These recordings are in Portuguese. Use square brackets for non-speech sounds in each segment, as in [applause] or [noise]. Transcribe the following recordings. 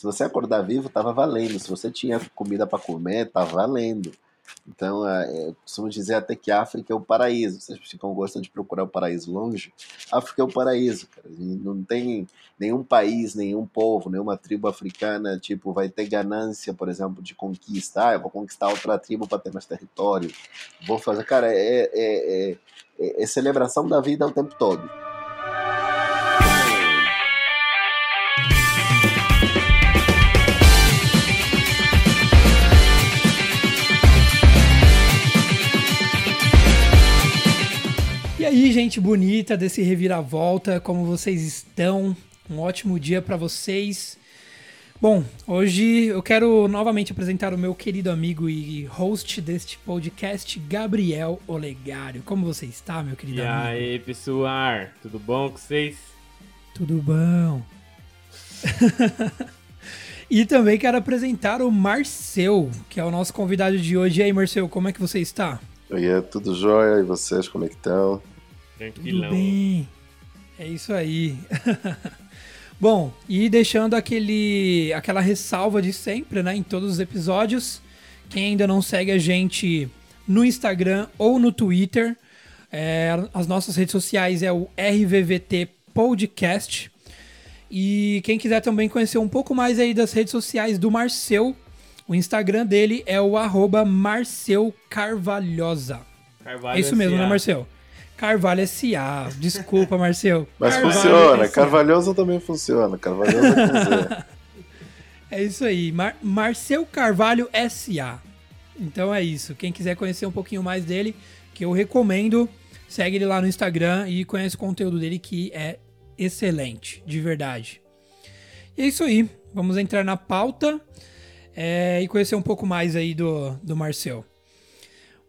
Se você acordar vivo, tava valendo. Se você tinha comida para comer, tava valendo. Então, é, eu costumo dizer até que a África é o paraíso. Vocês ficam gostam de procurar o paraíso longe? A África é o paraíso, cara. Não tem nenhum país, nenhum povo, nenhuma tribo africana, tipo, vai ter ganância, por exemplo, de conquista. Ah, eu vou conquistar outra tribo para ter mais território. Vou fazer. Cara, é, é, é, é celebração da vida o tempo todo. Aí, gente bonita desse reviravolta, como vocês estão? Um ótimo dia para vocês. Bom, hoje eu quero novamente apresentar o meu querido amigo e host deste podcast, Gabriel Olegário. Como você está, meu querido e amigo? E aí, pessoal? Tudo bom com vocês? Tudo bom. [laughs] e também quero apresentar o Marcel, que é o nosso convidado de hoje. E aí, Marcel, como é que você está? Oi, é tudo jóia. E vocês, como é que estão? Tranquilão. Tudo bem. É isso aí. [laughs] Bom, e deixando aquele, aquela ressalva de sempre, né, em todos os episódios. Quem ainda não segue a gente no Instagram ou no Twitter, é, as nossas redes sociais é o RVVT Podcast. E quem quiser também conhecer um pouco mais aí das redes sociais do Marcel, o Instagram dele é o arroba Marcel Carvalhosa. Carvalho é isso mesmo, né, Marcel? Carvalho S.A. Desculpa, Marcel. Mas Carvalho funciona, Carvalhosa também funciona. Carvalhosa é [laughs] É isso aí, Mar Marcel Carvalho S.A. Então é isso. Quem quiser conhecer um pouquinho mais dele, que eu recomendo, segue ele lá no Instagram e conhece o conteúdo dele que é excelente, de verdade. E é isso aí. Vamos entrar na pauta é, e conhecer um pouco mais aí do, do Marcel.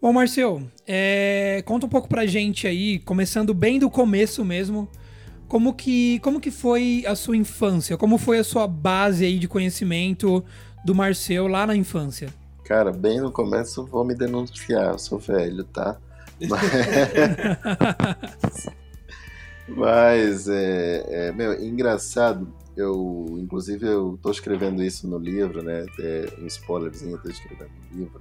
Bom, Marcel, é, conta um pouco pra gente aí, começando bem do começo mesmo, como que, como que foi a sua infância? Como foi a sua base aí de conhecimento do Marcel lá na infância? Cara, bem no começo vou me denunciar, eu sou velho, tá? Mas, [laughs] Mas é, é, meu, engraçado, eu, inclusive eu tô escrevendo isso no livro, né? Até um spoilerzinho, eu tô escrevendo no livro.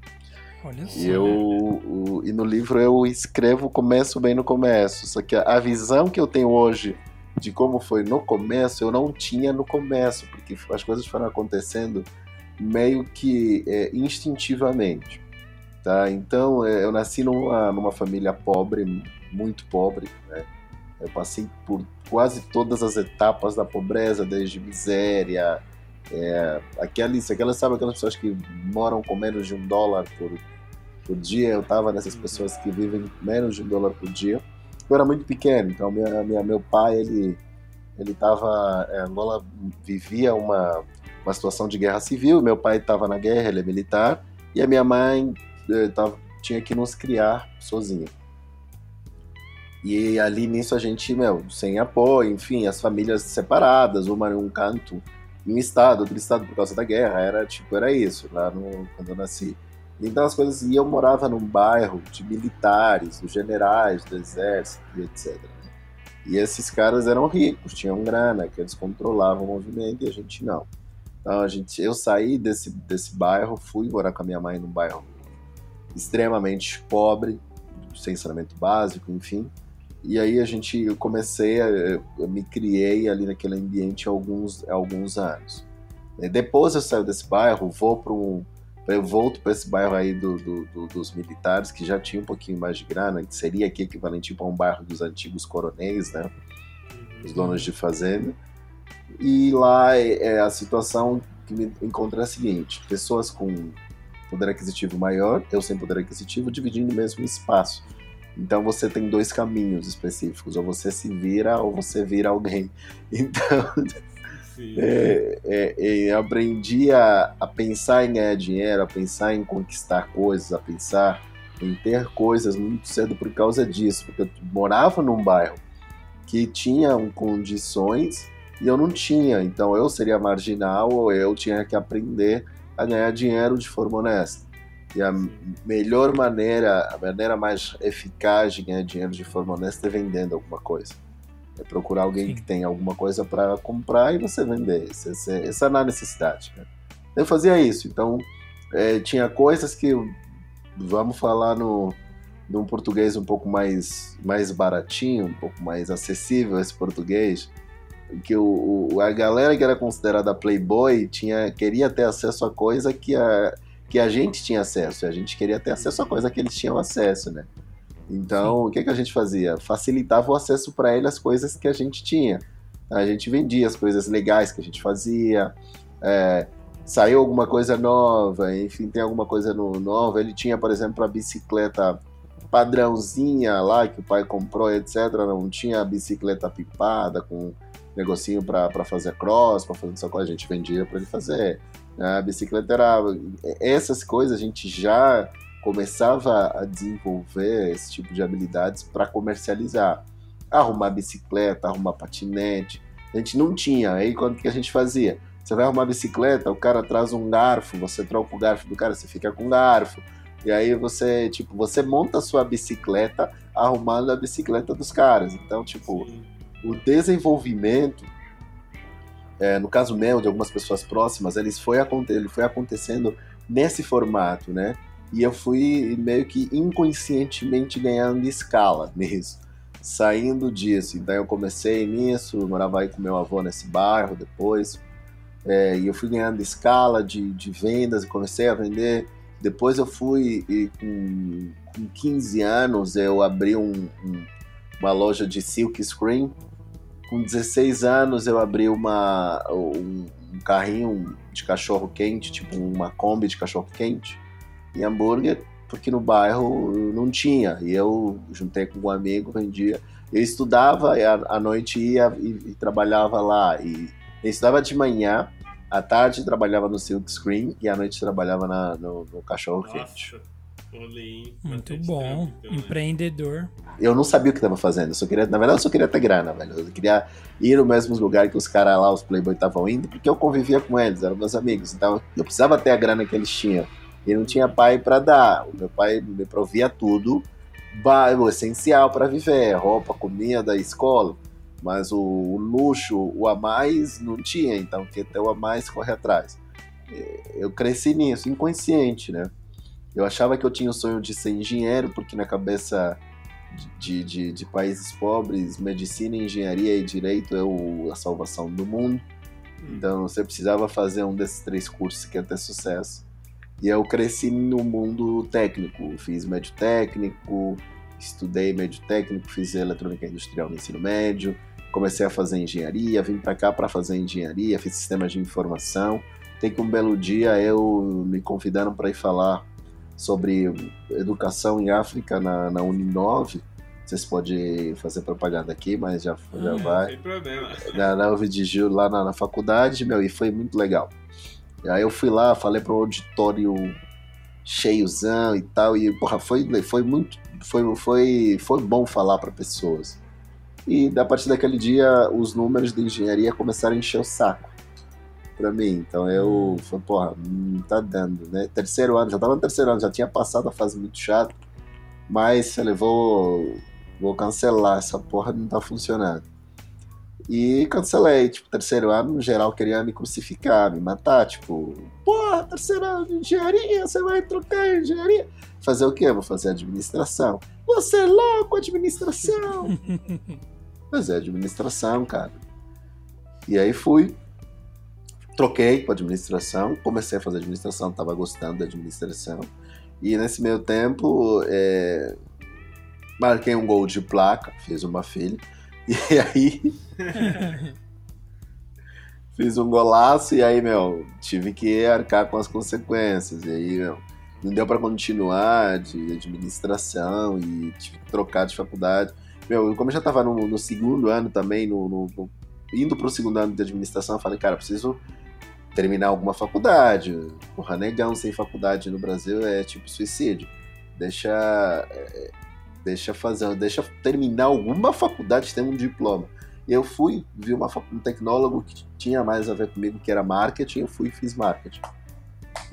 Olha. E, eu, o, e no livro eu escrevo começo bem no começo. Só que a, visão que eu tenho hoje de como foi no começo, eu não tinha no começo, porque as coisas foram acontecendo meio que é, instintivamente. Tá? Então, é, eu nasci numa, numa família pobre, muito pobre. Né? Eu passei por quase todas as etapas da pobreza, desde miséria, é, aquelas, aquelas, sabe aquelas pessoas que moram com menos de um dólar por, por dia? Eu estava nessas pessoas que vivem menos de um dólar por dia. Eu era muito pequeno, então minha, minha meu pai, ele ele estava é, Angola vivia uma uma situação de guerra civil. Meu pai estava na guerra, ele é militar, e a minha mãe é, tava, tinha que nos criar sozinha. E ali nisso a gente, meu, sem apoio, enfim, as famílias separadas, uma em um canto um estado, outro estado por causa da guerra. Era tipo, era isso, lá no, quando eu nasci. Então as coisas. E eu morava num bairro de militares, dos generais, do exército etc. Né? E esses caras eram ricos, tinham grana, que eles controlavam o movimento e a gente não. Então a gente, eu saí desse, desse bairro, fui morar com a minha mãe num bairro extremamente pobre, sem saneamento básico, enfim. E aí a gente, eu comecei, a, eu me criei ali naquele ambiente há alguns, há alguns anos. Depois eu saio desse bairro, vou para um, eu volto para esse bairro aí do, do, do, dos militares, que já tinha um pouquinho mais de grana, que seria aqui equivalente a um bairro dos antigos coronéis, né? Os donos de fazenda. E lá é, é a situação que me encontra é a seguinte: pessoas com poder aquisitivo maior, eu sem poder aquisitivo, dividindo o mesmo espaço. Então você tem dois caminhos específicos, ou você se vira ou você vira alguém. [laughs] Então é, é, é, aprendi a, a pensar em ganhar dinheiro, a pensar em conquistar coisas, a pensar em ter coisas muito cedo por causa disso, porque eu morava num bairro que tinha condições e eu não tinha, então eu seria marginal ou eu tinha que aprender a ganhar dinheiro de forma honesta. E a melhor maneira, a maneira mais eficaz de ganhar dinheiro de forma honesta é vendendo alguma coisa. É procurar alguém Sim. que tem alguma coisa para comprar e você vender. Essa, essa, essa é a necessidade. Né? Eu fazia isso. Então, é, tinha coisas que, vamos falar no, num português um pouco mais, mais baratinho, um pouco mais acessível esse português, que o, o- a galera que era considerada playboy tinha, queria ter acesso a coisa que a, que a gente tinha acesso. E a gente queria ter acesso a coisa que eles tinham acesso, né? Então, o que, que a gente fazia? Facilitava o acesso para ele às coisas que a gente tinha. A gente vendia as coisas legais que a gente fazia, é, saiu alguma coisa nova, enfim, tem alguma coisa no, nova. Ele tinha, por exemplo, a bicicleta padrãozinha lá que o pai comprou, etc. Não tinha a bicicleta pipada com negocinho para fazer cross, para fazer essa coisa, a gente vendia para ele fazer. A bicicleta era. Essas coisas a gente já começava a desenvolver esse tipo de habilidades para comercializar. Arrumar bicicleta, arrumar patinete. A gente não tinha. Aí quando que a gente fazia? Você vai arrumar bicicleta, o cara traz um garfo, você troca o garfo do cara, você fica com o garfo. E aí você, tipo, você monta a sua bicicleta arrumando a bicicleta dos caras. Então, tipo, o desenvolvimento, é, no caso meu, de algumas pessoas próximas, ele foi, ele foi acontecendo nesse formato, né? E eu fui meio que inconscientemente ganhando escala [laughs] nisso, saindo disso. Então eu comecei nisso, morava aí com meu avô nesse bairro depois, é, e eu fui ganhando escala de, de vendas, comecei a vender. Depois eu fui, e com, com 15 anos, eu abri um- um, uma loja de silk screen. Com 16 anos eu abri uma, um, um carrinho de cachorro quente, tipo uma Kombi de cachorro quente e hambúrguer, porque no bairro não tinha. E eu juntei com um amigo, vendia. Eu estudava e à noite ia e, e trabalhava lá. E eu estudava de manhã, à tarde trabalhava no silk screen e à noite trabalhava na- no, no cachorro quente. Muito bom. trampo, então, né? Empreendedor. eu não sabia o que estava fazendo. Eu só queria, na verdade, eu só queria ter grana, velho. Eu queria ir no mesmo lugar que os caras lá, os Playboy, estavam indo, porque eu convivia com eles, eram meus amigos. Então, eu precisava ter a grana que eles tinham. E não tinha pai para dar. O meu pai me provia tudo, o essencial para viver: roupa, comida, escola. Mas o, o luxo, o a mais, não tinha. Então, quem tem o a mais, corre atrás. Eu cresci nisso, inconsciente, né? Eu achava que eu tinha o sonho de ser engenheiro, porque na cabeça de, de, de países pobres, medicina, engenharia e direito é o, a salvação do mundo. Então você precisava fazer um desses três cursos que ia ter sucesso. E eu cresci no mundo técnico, fiz médio técnico, estudei médio técnico, fiz eletrônica industrial no ensino médio, comecei a fazer engenharia, vim para cá para fazer engenharia, fiz sistemas de informação. Tem que um belo dia eu me convidaram para ir falar sobre educação em África na, na Uninove. Vocês podem fazer propaganda aqui, mas já, já Não, vai Sem problema. na, na UV de Gil, lá na, na faculdade, meu, e foi muito legal. E aí eu fui lá, falei para um auditório cheiozão e tal, e porra, foi, foi muito, foi, foi, foi bom falar para pessoas. E a partir daquele dia, os números de engenharia começaram a encher o saco para mim. Então eu falei, porra, não tá dando, né? Terceiro ano, já tava no terceiro ano, já tinha passado a fase muito chata, mas falei, vou, vou cancelar, essa porra não tá funcionando. E cancelei, tipo, terceiro ano, no geral, queria me crucificar, me matar, tipo, porra, terceiro ano de engenharia, você vai trocar engenharia? Fazer o quê? Vou fazer administração. Você é louco, administração! [laughs] fazer administração, cara. E aí fui, troquei para administração, comecei a fazer administração, tava gostando da administração. E nesse meio tempo, é, marquei um gol de placa, fiz uma filha. [laughs] E aí [laughs] fiz um golaço e aí, meu, tive que arcar com as consequências. E aí, meu, não deu para continuar de administração e tive que trocar de faculdade. Meu, como eu já tava no, no segundo ano também, no, no- no- indo pro segundo ano de administração, eu falei, cara, preciso terminar alguma faculdade. Porra, negão sem faculdade no Brasil é tipo suicídio. Deixa. é, deixa fazer, deixa terminar alguma faculdade, ter um diploma. E eu fui, vi uma, um tecnólogo que tinha mais a ver comigo, que era marketing, eu fui e fiz marketing.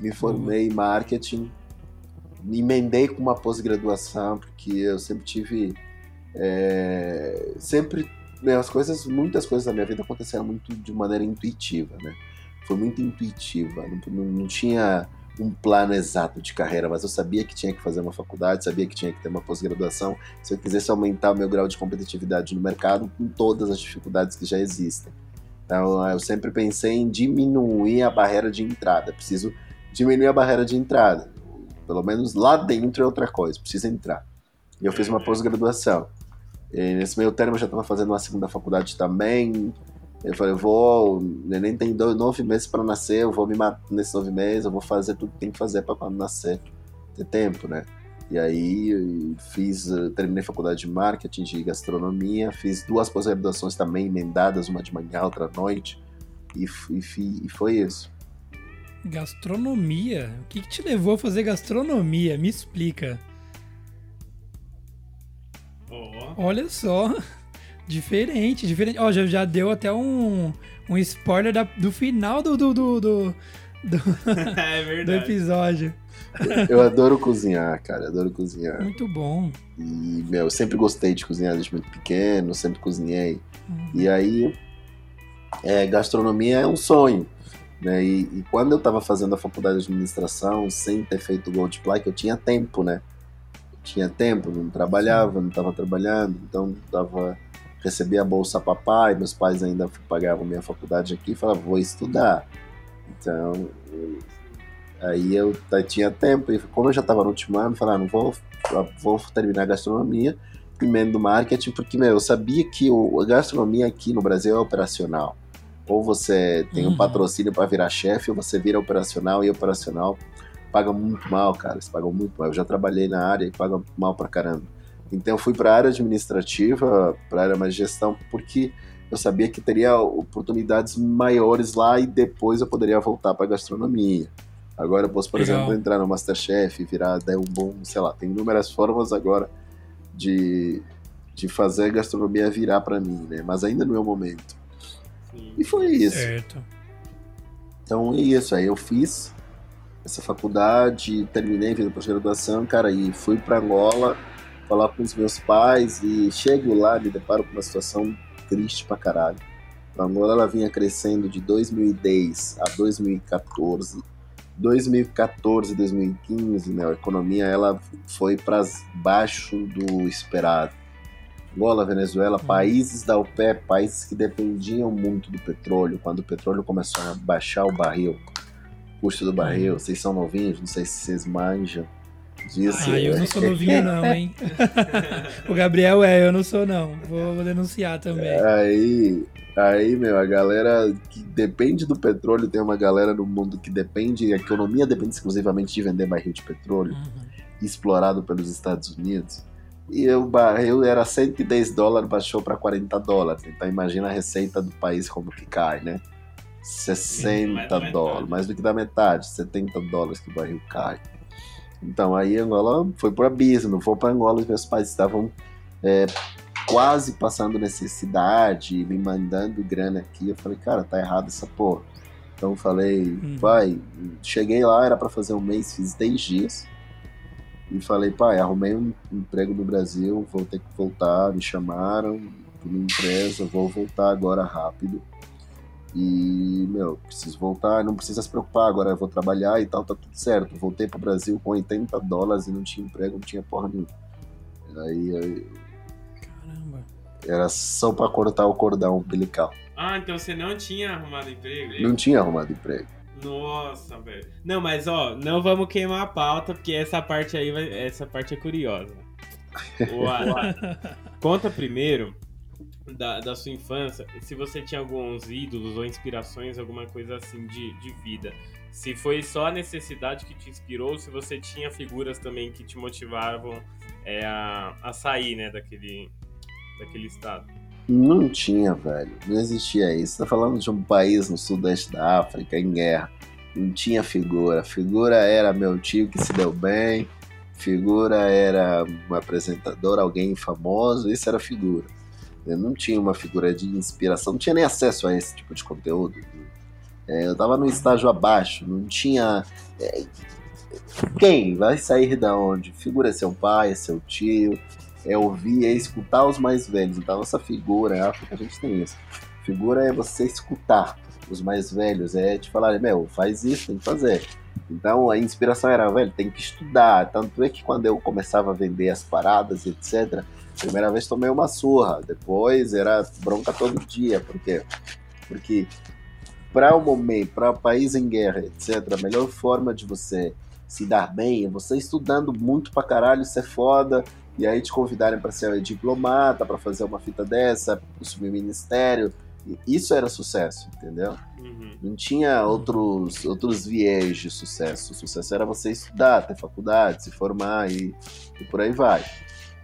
Me formei em marketing, me emendei com uma pós-graduação, porque eu sempre tive. é, sempre meu, as coisas, muitas coisas da minha vida aconteceram muito de maneira intuitiva, né? Foi muito intuitiva, não, não, tinha um plano exato de carreira, mas eu sabia que tinha que fazer uma faculdade, sabia que tinha que ter uma pós-graduação, se eu quisesse aumentar o meu grau de competitividade no mercado com todas as dificuldades que já existem. Então, eu sempre pensei em diminuir a barreira de entrada. Preciso diminuir a barreira de entrada. Pelo menos lá dentro é outra coisa, precisa entrar. E eu fiz uma pós-graduação. Nesse meio termo eu já estava fazendo uma segunda faculdade também. Eu falei, vou, o neném tem dois, nove meses para nascer, eu vou me matar nesses nove meses, eu vou fazer tudo que tem que fazer para quando nascer ter tempo, né? E aí fiz, eh, terminei faculdade de marketing de gastronomia, fiz duas pós-graduações também emendadas, uma de manhã, outra à noite, e, e, e foi isso. Gastronomia? O que, que te levou a fazer gastronomia? Me explica. Oh. Olha só. Diferente, diferente. Ó, oh, já, já deu até um, um spoiler da, do final do, do, do, do, do, [laughs] é do episódio. Eu adoro cozinhar, cara. Adoro cozinhar. Muito bom. E, meu, eu sempre gostei de cozinhar desde muito pequeno, sempre cozinhei. Uhum. E aí, é, gastronomia é um sonho. Né? E, e, quando eu estava fazendo a faculdade de administração, sem ter feito o Gold Plaque, eu tinha tempo, né? Eu tinha tempo, não trabalhava, não estava trabalhando, então tava recebia a bolsa papai, meus pais ainda pagavam minha faculdade aqui, falava, vou estudar. Então, aí eu tinha tempo, e como eu já estava no último ano, falei, ah, não vou, vou terminar a gastronomia, emendo marketing, porque, meu, eu sabia que o, a gastronomia aqui no Brasil é operacional. Ou você tem um uhum. patrocínio para virar chefe, ou você vira operacional, e operacional paga muito mal, cara, eles pagam muito mal. Eu já trabalhei na área e paga mal pra caramba. Então eu fui para a área administrativa, para a área mais gestão, porque eu sabia que teria oportunidades maiores lá e depois eu poderia voltar para gastronomia. Agora eu posso, por Legal. exemplo, entrar no Masterchef, virar daí um bom, sei lá, tem inúmeras formas agora de, de fazer a gastronomia virar para mim, né? Mas ainda não é o momento. Sim. E foi isso. Certo. Então é isso, aí eu fiz essa faculdade, terminei, fiz a pós-graduação, cara, e fui para Angola falar com os meus pais e chego lá me deparo com uma situação triste pra caralho. A Angola ela vinha crescendo de 2010 a 2014. 2014 2015, né, a economia ela foi para baixo do esperado. Angola, Venezuela, uhum. países da OPEP, países que dependiam muito do petróleo, quando o petróleo começou a baixar o barril, o custo do barril, uhum. vocês são novinhos, não sei se vocês manjam, disso. Ah, eu não sou novinho não, hein? [laughs] o Gabriel é, eu não sou não. Vou, vou, denunciar também. Aí, aí, meu, a galera que depende do petróleo, tem uma galera no mundo que depende, a economia depende exclusivamente de vender barril de petróleo, uhum. explorado pelos Estados Unidos. E o barril era 110 dólares, baixou para 40 dólares. Então imagina a receita do país como que cai, né? 60 dólares, mais do que da metade, 70 dólares que o barril cai. Então aí Angola foi pro abismo, foi para Angola, meus pais estavam é, quase passando necessidade, me mandando grana aqui. Eu falei, cara, tá errado essa porra. Então eu falei, hum. pai, cheguei lá, era para fazer um mês, fiz 10 dias. E falei, pai, arrumei um emprego no Brasil, vou ter que voltar, me chamaram para uma empresa, vou voltar agora rápido. E, meu, preciso voltar, não precisa se preocupar, agora eu vou trabalhar e tal, tá tudo certo. Voltei pro Brasil com 80 dólares e não tinha emprego, não tinha porra nenhuma. Aí, aí Caramba. Era só pra cortar o cordão umbilical. Ah, então você não tinha arrumado emprego? Não tinha arrumado emprego. Nossa, velho. Não, mas ó, não vamos queimar a pauta, porque essa parte aí, vai, essa parte é curiosa. [laughs] [laughs] Conta primeiro da, da sua infância, se você tinha alguns ídolos ou inspirações, alguma coisa assim de, de vida. Se foi só a necessidade que te inspirou, se você tinha figuras também que te motivavam é, a, a sair né, daquele, daquele estado. Não tinha, velho. Não existia isso. Você tá falando de um país no sudeste da África, em guerra. Não tinha figura. Figura era meu tio que se deu bem. Figura era um apresentador, alguém famoso. Isso era figura. Eu não tinha uma figura de inspiração, não tinha nem acesso a esse tipo de conteúdo. É, eu estava no estágio abaixo, não tinha. É, quem vai sair da onde? Figura é seu pai, é seu tio, é ouvir, é escutar os mais velhos. Então, essa figura, em África, a gente tem isso. Figura é você escutar os mais velhos, é te falar, meu, faz isso, tem que fazer. Então, a inspiração era, velho, tem que estudar. Tanto é que quando eu começava a vender as paradas, etc., primeira vez tomei uma surra, depois era bronca todo dia, por quê? Porque para o momento, para o país em guerra, etc., a melhor forma de você se dar bem é você estudando muito pra caralho, ser foda, e aí te convidarem para ser diplomata, para fazer uma fita dessa, assumir ministério. Isso era sucesso, entendeu? Uhum. Não tinha outros, outros viés de sucesso. O sucesso era você estudar, ter faculdade, se formar e, e por aí vai.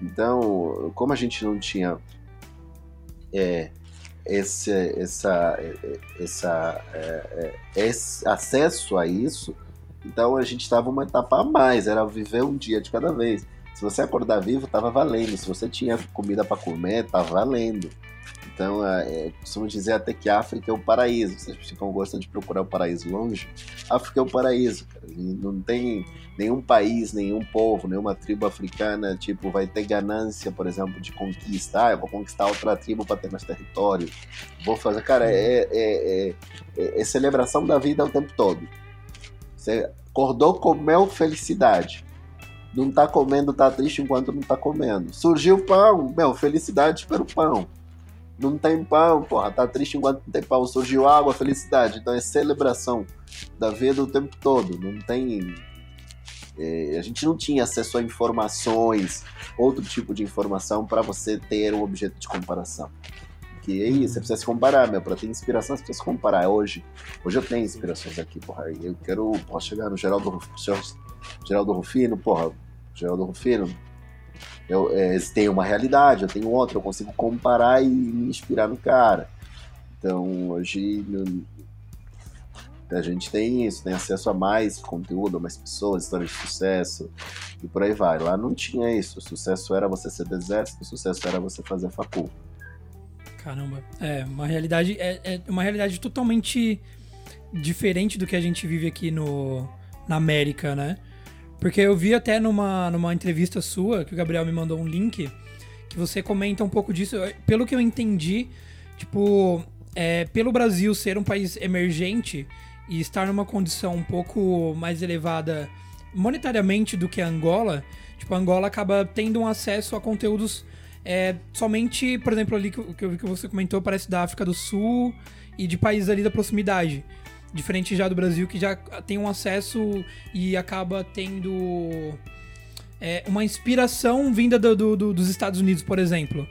Então, como a gente não tinha é, esse, essa, essa, é, é, esse acesso a isso, então a gente estava uma etapa a mais, era viver um dia de cada vez. Se você acordar vivo, estava valendo. Se você tinha comida para comer, estava valendo. Então, é, é, costumo dizer até que África é o paraíso. Vocês ficam gostando de procurar o paraíso longe? África é o paraíso, cara. não tem nenhum país, nenhum povo, nenhuma tribo africana, tipo, vai ter ganância, por exemplo, de conquista. Ah, eu vou conquistar outra tribo para ter mais território. Vou fazer. Cara, é, é, é, é celebração da vida o tempo todo. Você acordou, comeu felicidade não tá comendo, tá triste enquanto não tá comendo. Surgiu pão, meu, felicidade pelo pão. Não tem pão, porra, tá triste enquanto não tem pão. Surgiu água, felicidade. Então é celebração da vida o tempo todo. Não tem. É, a gente não tinha acesso a informações, outro tipo de informação para você ter um objeto de comparação. Que é isso, você precisa se comparar, meu. Pra ter inspiração, você precisa se comparar. Hoje, hoje eu tenho inspirações aqui, porra. Eu quero posso chegar no Geraldo, Geraldo Rufino, porra. Geraldo Rufino, eu, é, uma realidade, eu tenho outra, eu consigo comparar e me inspirar no cara. Então, hoje a gente tem isso, tem acesso a mais conteúdo, a mais pessoas, histórias de sucesso e por aí vai. Lá não tinha isso. O sucesso era você ser do exército, o sucesso era você fazer facul. Caramba, é uma realidade é, é uma realidade totalmente diferente do que a gente vive aqui no na América, né? Porque eu vi até numa, numa entrevista sua, que o Gabriel me mandou um link, que você comenta um pouco disso. Pelo que eu entendi, tipo, é, pelo Brasil ser um país emergente e estar numa condição um pouco mais elevada monetariamente do que a Angola, tipo, a Angola acaba tendo um acesso a conteúdos é, somente, por exemplo, ali que, que, que você comentou, parece da África do Sul e de países ali da proximidade. Diferente já do Brasil, que já tem um acesso e acaba tendo é, uma inspiração vinda do, do, dos Estados Unidos, por exemplo.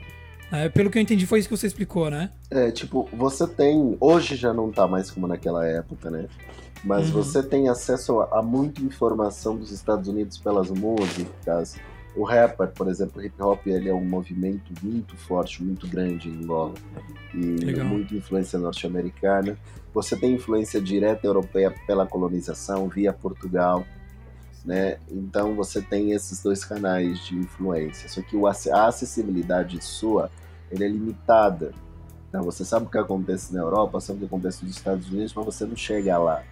É, pelo que eu entendi, foi isso que você explicou, né? É, tipo, você tem. Hoje já não tá mais como naquela época, né? Mas uhum. você tem acesso a, a muita informação dos Estados Unidos pelas músicas. O rapper, por exemplo, o hip hop, ele é um movimento muito forte, muito grande em Angola. E Legal. muita influência norte-americana. Você tem influência direta europeia pela colonização via Portugal, né? Então você tem esses dois canais de influência. Só que a acessibilidade sua é limitada. Então você sabe o que acontece na Europa, sabe o que acontece nos Estados Unidos, mas você não chega lá.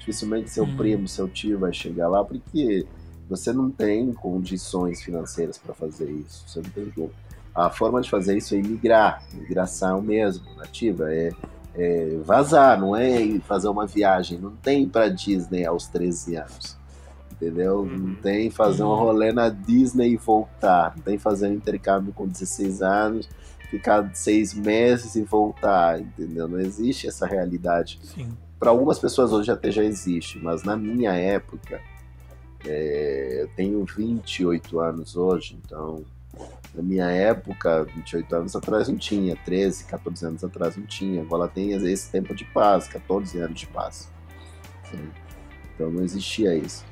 Dificilmente seu hum. primo, seu tio vai chegar lá porque você não tem condições financeiras para fazer isso. Você não tem como. A forma de fazer isso é imigrar, migração mesmo, nativa. É é, vazar, não é fazer uma viagem. Não tem para Disney aos 13 anos. Entendeu? Uhum. Não tem fazer um rolê na Disney e voltar. Não tem fazer um intercâmbio com 16 anos, ficar seis meses e voltar. Entendeu? Não existe essa realidade. Para algumas pessoas hoje até já existe, mas na minha época, é, eu tenho 28 anos hoje, então na minha época, 28 anos atrás não tinha, 13, 14 anos atrás não tinha. Agora tem esse tempo de paz, 14 anos de paz. Então não existia isso.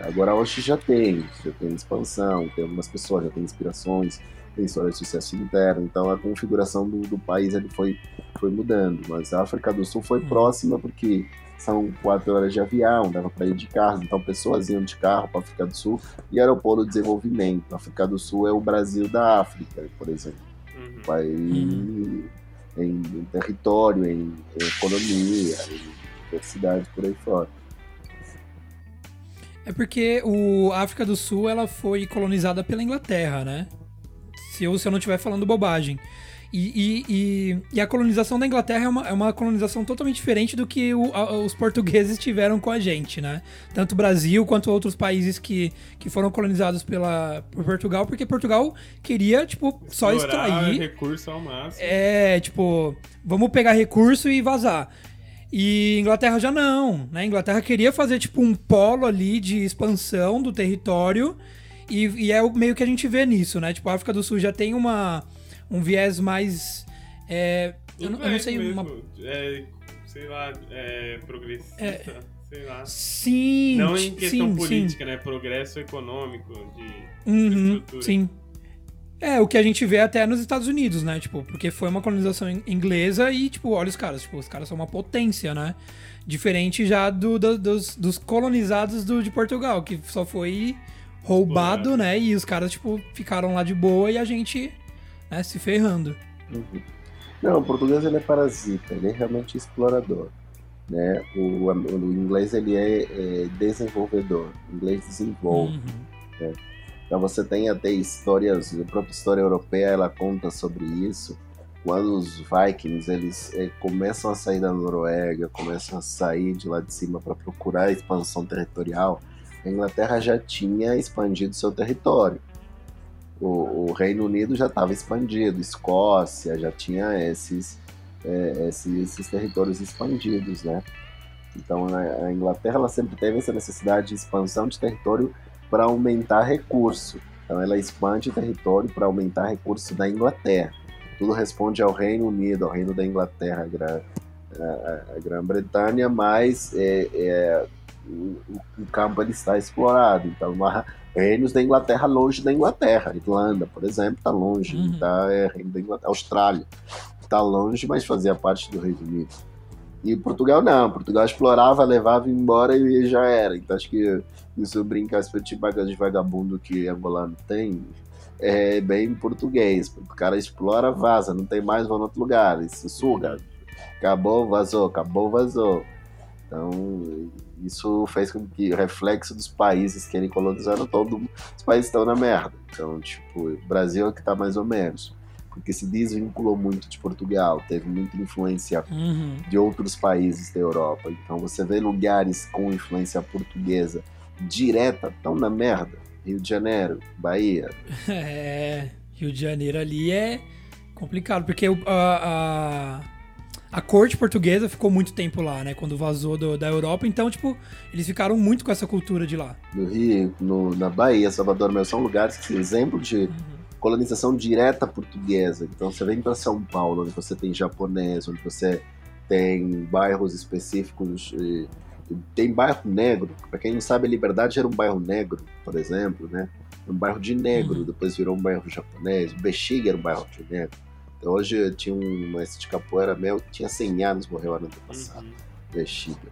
Agora hoje já tem, já tem expansão, tem algumas pessoas, já tem inspirações, tem história de sucesso interno, então a configuração do, do país ele foi, foi mudando. Mas a África do Sul foi hum. próxima porque são quatro horas de avião, dava para ir de carro, então pessoas iam de carro para a África do Sul e era o polo de desenvolvimento. A África do Sul é o Brasil da África, por exemplo. Uhum. Vai uhum. em, em, território, em, em economia, em diversidade por aí fora. É porque o a África do Sul ela foi colonizada pela Inglaterra, né? se eu, se eu não estiver falando bobagem. E, e, e, e, a colonização da Inglaterra é uma, é uma colonização totalmente diferente do que o, a, os portugueses tiveram com a gente, né? Tanto o Brasil quanto outros países que, que foram colonizados pela, por Portugal, porque Portugal queria, tipo, só Explorar extrair. recurso ao máximo. É, tipo, vamos pegar recurso e vazar. E Inglaterra já não, né? Inglaterra queria fazer, tipo, um polo ali de expansão do território. E, e é o meio que a gente vê nisso, né? Tipo, a África do Sul já tem uma um viés mais. É, eu, não, eu, não, sei. Mesmo. Uma... É, sei lá, é, progressista. É, sei lá. Sim. Não em questão sim, política, sim. né? Progresso econômico, de, uhum, estrutura. Sim. É, o que a gente vê até nos Estados Unidos, né? Tipo, porque foi uma colonização inglesa e, tipo, olha os caras, tipo, os caras são uma potência, né? Diferente já do, do dos, dos colonizados do, de Portugal, que só foi roubado, né? E os caras, tipo, ficaram lá de boa e a gente né, se ferrando. Uhum. Não, o português ele é parasita, ele é realmente explorador. Né? O, o inglês ele é, é, desenvolvedor, o inglês desenvolve. Uhum. Né? Então você tem até histórias, a própria história europeia ela conta sobre isso. Quando os Vikings eles é, começam a sair da Noruega, começam a sair de lá de cima para procurar expansão territorial, a Inglaterra já tinha expandido seu território o, o Reino Unido já estava expandido, Escócia já tinha esses, é, esses, esses, territórios expandidos, né? Então a Inglaterra ela sempre teve essa necessidade de expansão de território para aumentar recurso. Então ela expande território para aumentar recurso da Inglaterra. Tudo responde ao Reino Unido, ao Reino da Inglaterra, a, Grã-Bretanha, mas é, é, o, o, campo ele está explorado. Então uma, reinos da Inglaterra longe da Inglaterra. Irlanda, por exemplo, está longe, uhum. tá, é reino da Inglaterra. Austrália está longe, mas fazia parte do Reino Unido. E Portugal não, Portugal explorava, levava embora e já era. Então acho que isso brincar esse tipo de vagabundo que angolano tem é bem português. O cara explora, vaza, não tem mais, no outro lugar, isso suga. Acabou, vazou, acabou, vazou. Então, isso fez com que o reflexo dos países que ele colonizando, todos os países estão na merda. Então, tipo, o Brasil é que está mais ou menos. Porque se desvinculou muito de Portugal, teve muita influência uhum. de outros países da Europa. Então, você vê lugares com influência portuguesa direta, tão na merda. Rio de Janeiro, Bahia. [laughs] É, Rio de Janeiro ali é complicado, porque a, a a corte portuguesa ficou muito tempo lá, né? Quando vazou do, da Europa. Então, tipo, eles ficaram muito com essa cultura de lá. No Rio, no, na Bahia, Salvador, meu, são lugares que exemplo de uhum. colonização direta portuguesa. Então, você vem para São Paulo, onde você tem japonês, onde você tem bairros específicos. tem bairro negro. Para quem não sabe, Liberdade era um bairro negro, por exemplo, né? Um bairro de negro, uhum. depois virou um bairro japonês. Bexiga era um bairro de negro. Hoje tinha um mestre de capoeira meu que tinha 100 anos, morreu ano passado. Uhum. Bexiga.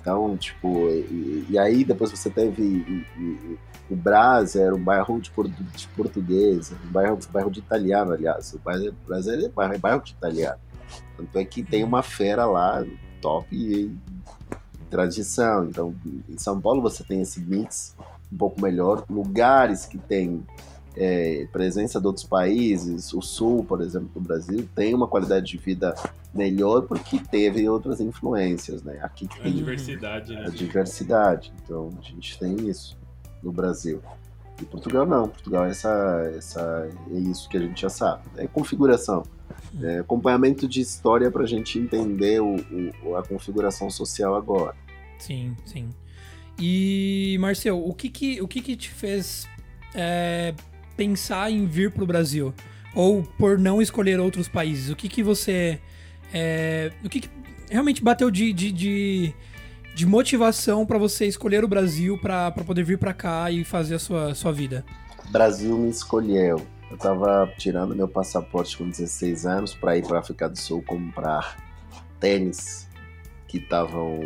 Então, tipo, e, e, aí depois você teve. E, e, o Brás era um bairro de, de português, um bairro, um bairro de italiano, aliás. O Brás é bairro, é bairro de italiano. Tanto é que tem uma feira lá, top e tradição. Então, em São Paulo você tem esse mix um pouco melhor. Lugares que tem é, presença de outros países, o sul, por exemplo, do Brasil, tem uma qualidade de vida melhor porque teve outras influências, né? Aqui tem a diversidade, né? A diversidade. Então a gente tem isso no Brasil. E Portugal não. Portugal é essa, essa é isso que a gente já sabe. É configuração. É acompanhamento de história para a gente entender o, o, a configuração social agora. Sim, sim. E Marcel, o que que, o que, que te fez é, pensar em vir para o Brasil? Ou por não escolher outros países? O que, que você. É, o que, que realmente bateu de, de, de, de motivação para você escolher o Brasil para poder vir para cá e fazer a sua, sua vida? Brasil me escolheu. Eu estava tirando meu passaporte com 16 anos para ir para a África do Sul comprar tênis que estavam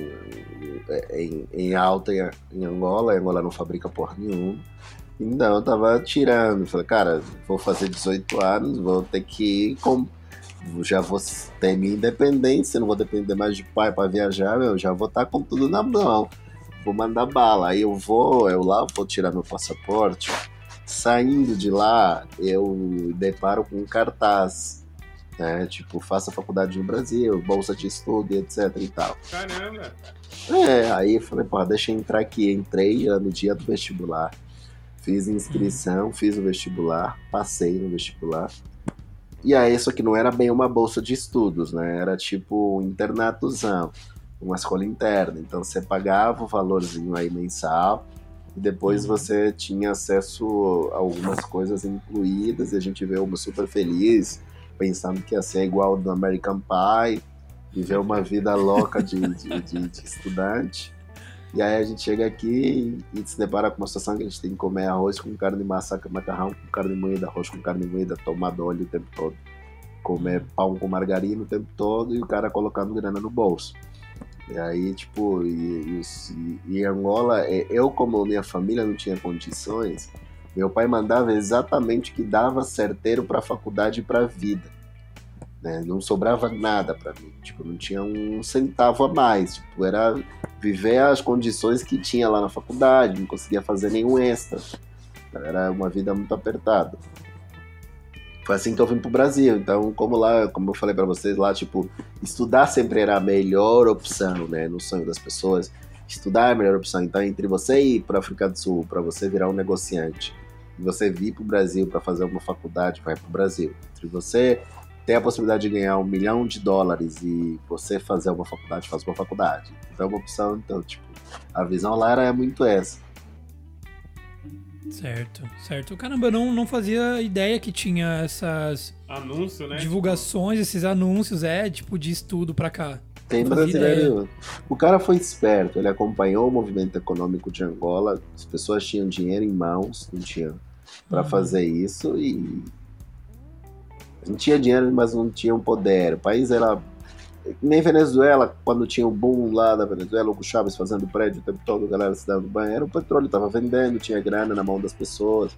é, em, em, alta em Angola. Angola não fabrica porra nenhuma. Então, eu tava tirando. Falei, cara, vou fazer 18 anos, vou ter que ir com. Já vou ter minha independência, não vou depender mais de pai para viajar, eu já vou estar tá com tudo na mão. Vou mandar bala. Aí eu vou, eu lá vou tirar meu passaporte. Saindo de lá, eu deparo com um cartaz, né? Tipo, faça faculdade no Brasil, bolsa de estudo, etc e tal. Caramba! É, aí eu falei, pô, deixa eu entrar aqui. Entrei no dia do vestibular. Fiz inscrição, fiz o vestibular, passei no vestibular. E aí, isso aqui não era bem uma bolsa de estudos, né? Era tipo um internatozão, uma escola interna. Então você pagava o valorzinho aí mensal e depois Uhum. você tinha acesso a algumas coisas incluídas e a gente veio super feliz, pensando que ia ser igual ao do American Pie, viver uma vida louca de, de, de- de estudante. E aí a gente chega aqui e se depara com uma situação que a gente tem que comer arroz com carne de massa, macarrão com carne moída, arroz com carne moída, tomar óleo o tempo todo. Comer pão com margarina o tempo todo e o cara colocando grana no bolso. E aí, tipo, e, e, e- e Angola, é, eu como minha família não tinha condições, meu pai mandava exatamente o que dava certeiro para a faculdade e para a vida. Né? Não sobrava nada para mim, tipo, não tinha um centavo a mais, tipo, era viver as condições que tinha lá na faculdade, não conseguia fazer nenhum extra. Era uma vida muito apertada. Foi assim que eu vim pro Brasil. Então, como lá, como eu falei para vocês lá, tipo, estudar sempre era a melhor opção, né, no sonho das pessoas. Estudar é a melhor opção. Então, entre você ir para África do Sul, para você virar um negociante, e você vir pro Brasil para fazer uma faculdade, vai pro Brasil. Entre você ter a possibilidade de ganhar um milhão de dólares e você fazer uma faculdade, faz uma faculdade. Então, é uma opção. Então, tipo, a visão lá era muito essa. Certo, certo. Caramba, eu não, não fazia ideia que tinha essas Anúncio, né? divulgações, esses anúncios, é, tipo, de estudo pra cá. Tem brasileiro. O cara foi esperto, ele acompanhou o movimento econômico de Angola, as pessoas tinham dinheiro em mãos, não tinham para Uhum. fazer isso e não tinha dinheiro, mas não tinham poder. O país era nem Venezuela, quando tinha o boom lá da Venezuela, o Chaves fazendo prédio o tempo todo, a galera se dando banho, o petróleo estava vendendo, tinha grana na mão das pessoas.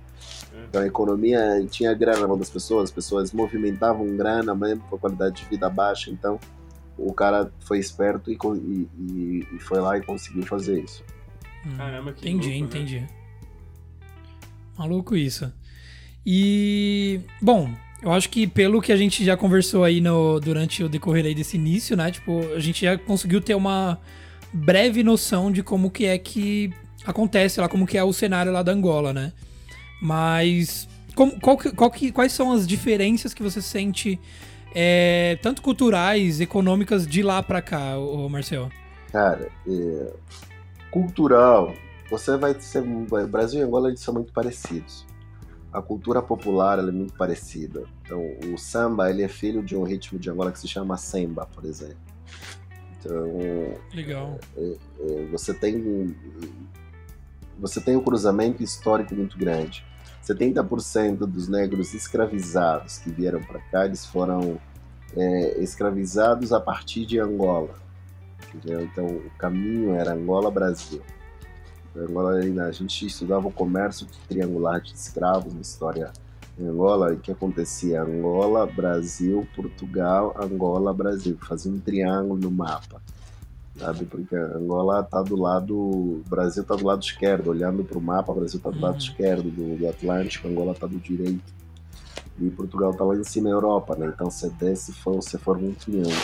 Então a economia tinha grana na mão das pessoas, as pessoas movimentavam grana mesmo com a qualidade de vida baixa, então o cara foi esperto e, e- e- foi lá e conseguiu fazer isso. Hum. Caramba, que Entendi, louco, né? entendi. Maluco isso. E, bom, eu acho que pelo que a gente já conversou aí no, durante o decorrer aí desse início, né? Tipo, a gente já conseguiu ter uma breve noção de como que é que acontece lá, como que é o cenário lá da Angola, né? Mas como- qual que- qual que- quais são as diferenças que você sente, é, tanto culturais, econômicas, de lá pra cá, ô Marcel? Cara, é, cultural, você vai ser. o Brasil e Angola eles são muito parecidos. A cultura popular é muito parecida. Então, o samba ele é filho de um ritmo de Angola que se chama semba, por exemplo. Então, Legal. é, você tem você tem um cruzamento histórico muito grande. 70% dos negros escravizados que vieram para cá, eles foram é, escravizados a partir de Angola. entendeu? Então, o caminho era Angola-Brasil. Angola, a gente estudava o comércio triangular de escravos na história em Angola, e o que acontecia? Angola, Brasil, Portugal, Angola, Brasil. Fazia um triângulo no mapa sabe? Porque Angola tá do lado, Brasil tá do lado esquerdo, olhando para o mapa, Brasil tá do lado Uhum. esquerdo do, do Atlântico, Angola tá do direito e Portugal tá lá em cima, Europa, né? Então você desce, você forma um triângulo.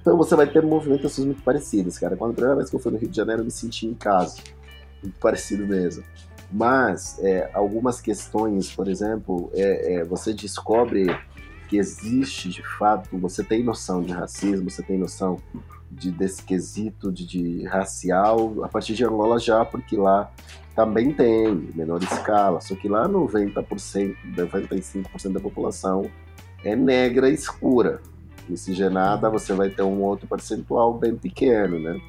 Então você vai ter movimentações muito parecidas, cara. Quando a primeira vez que eu fui no Rio de Janeiro, eu me senti em casa, muito parecido mesmo. Mas é, algumas questões, por exemplo, é, é, você descobre que existe de fato, você tem noção de racismo, você tem noção de, desse quesito de, de racial a partir de Angola já, porque lá também tem, em menor escala, só que lá 90%, 95% da população é negra escura. Miscigenada, você vai ter um outro percentual bem pequeno, né?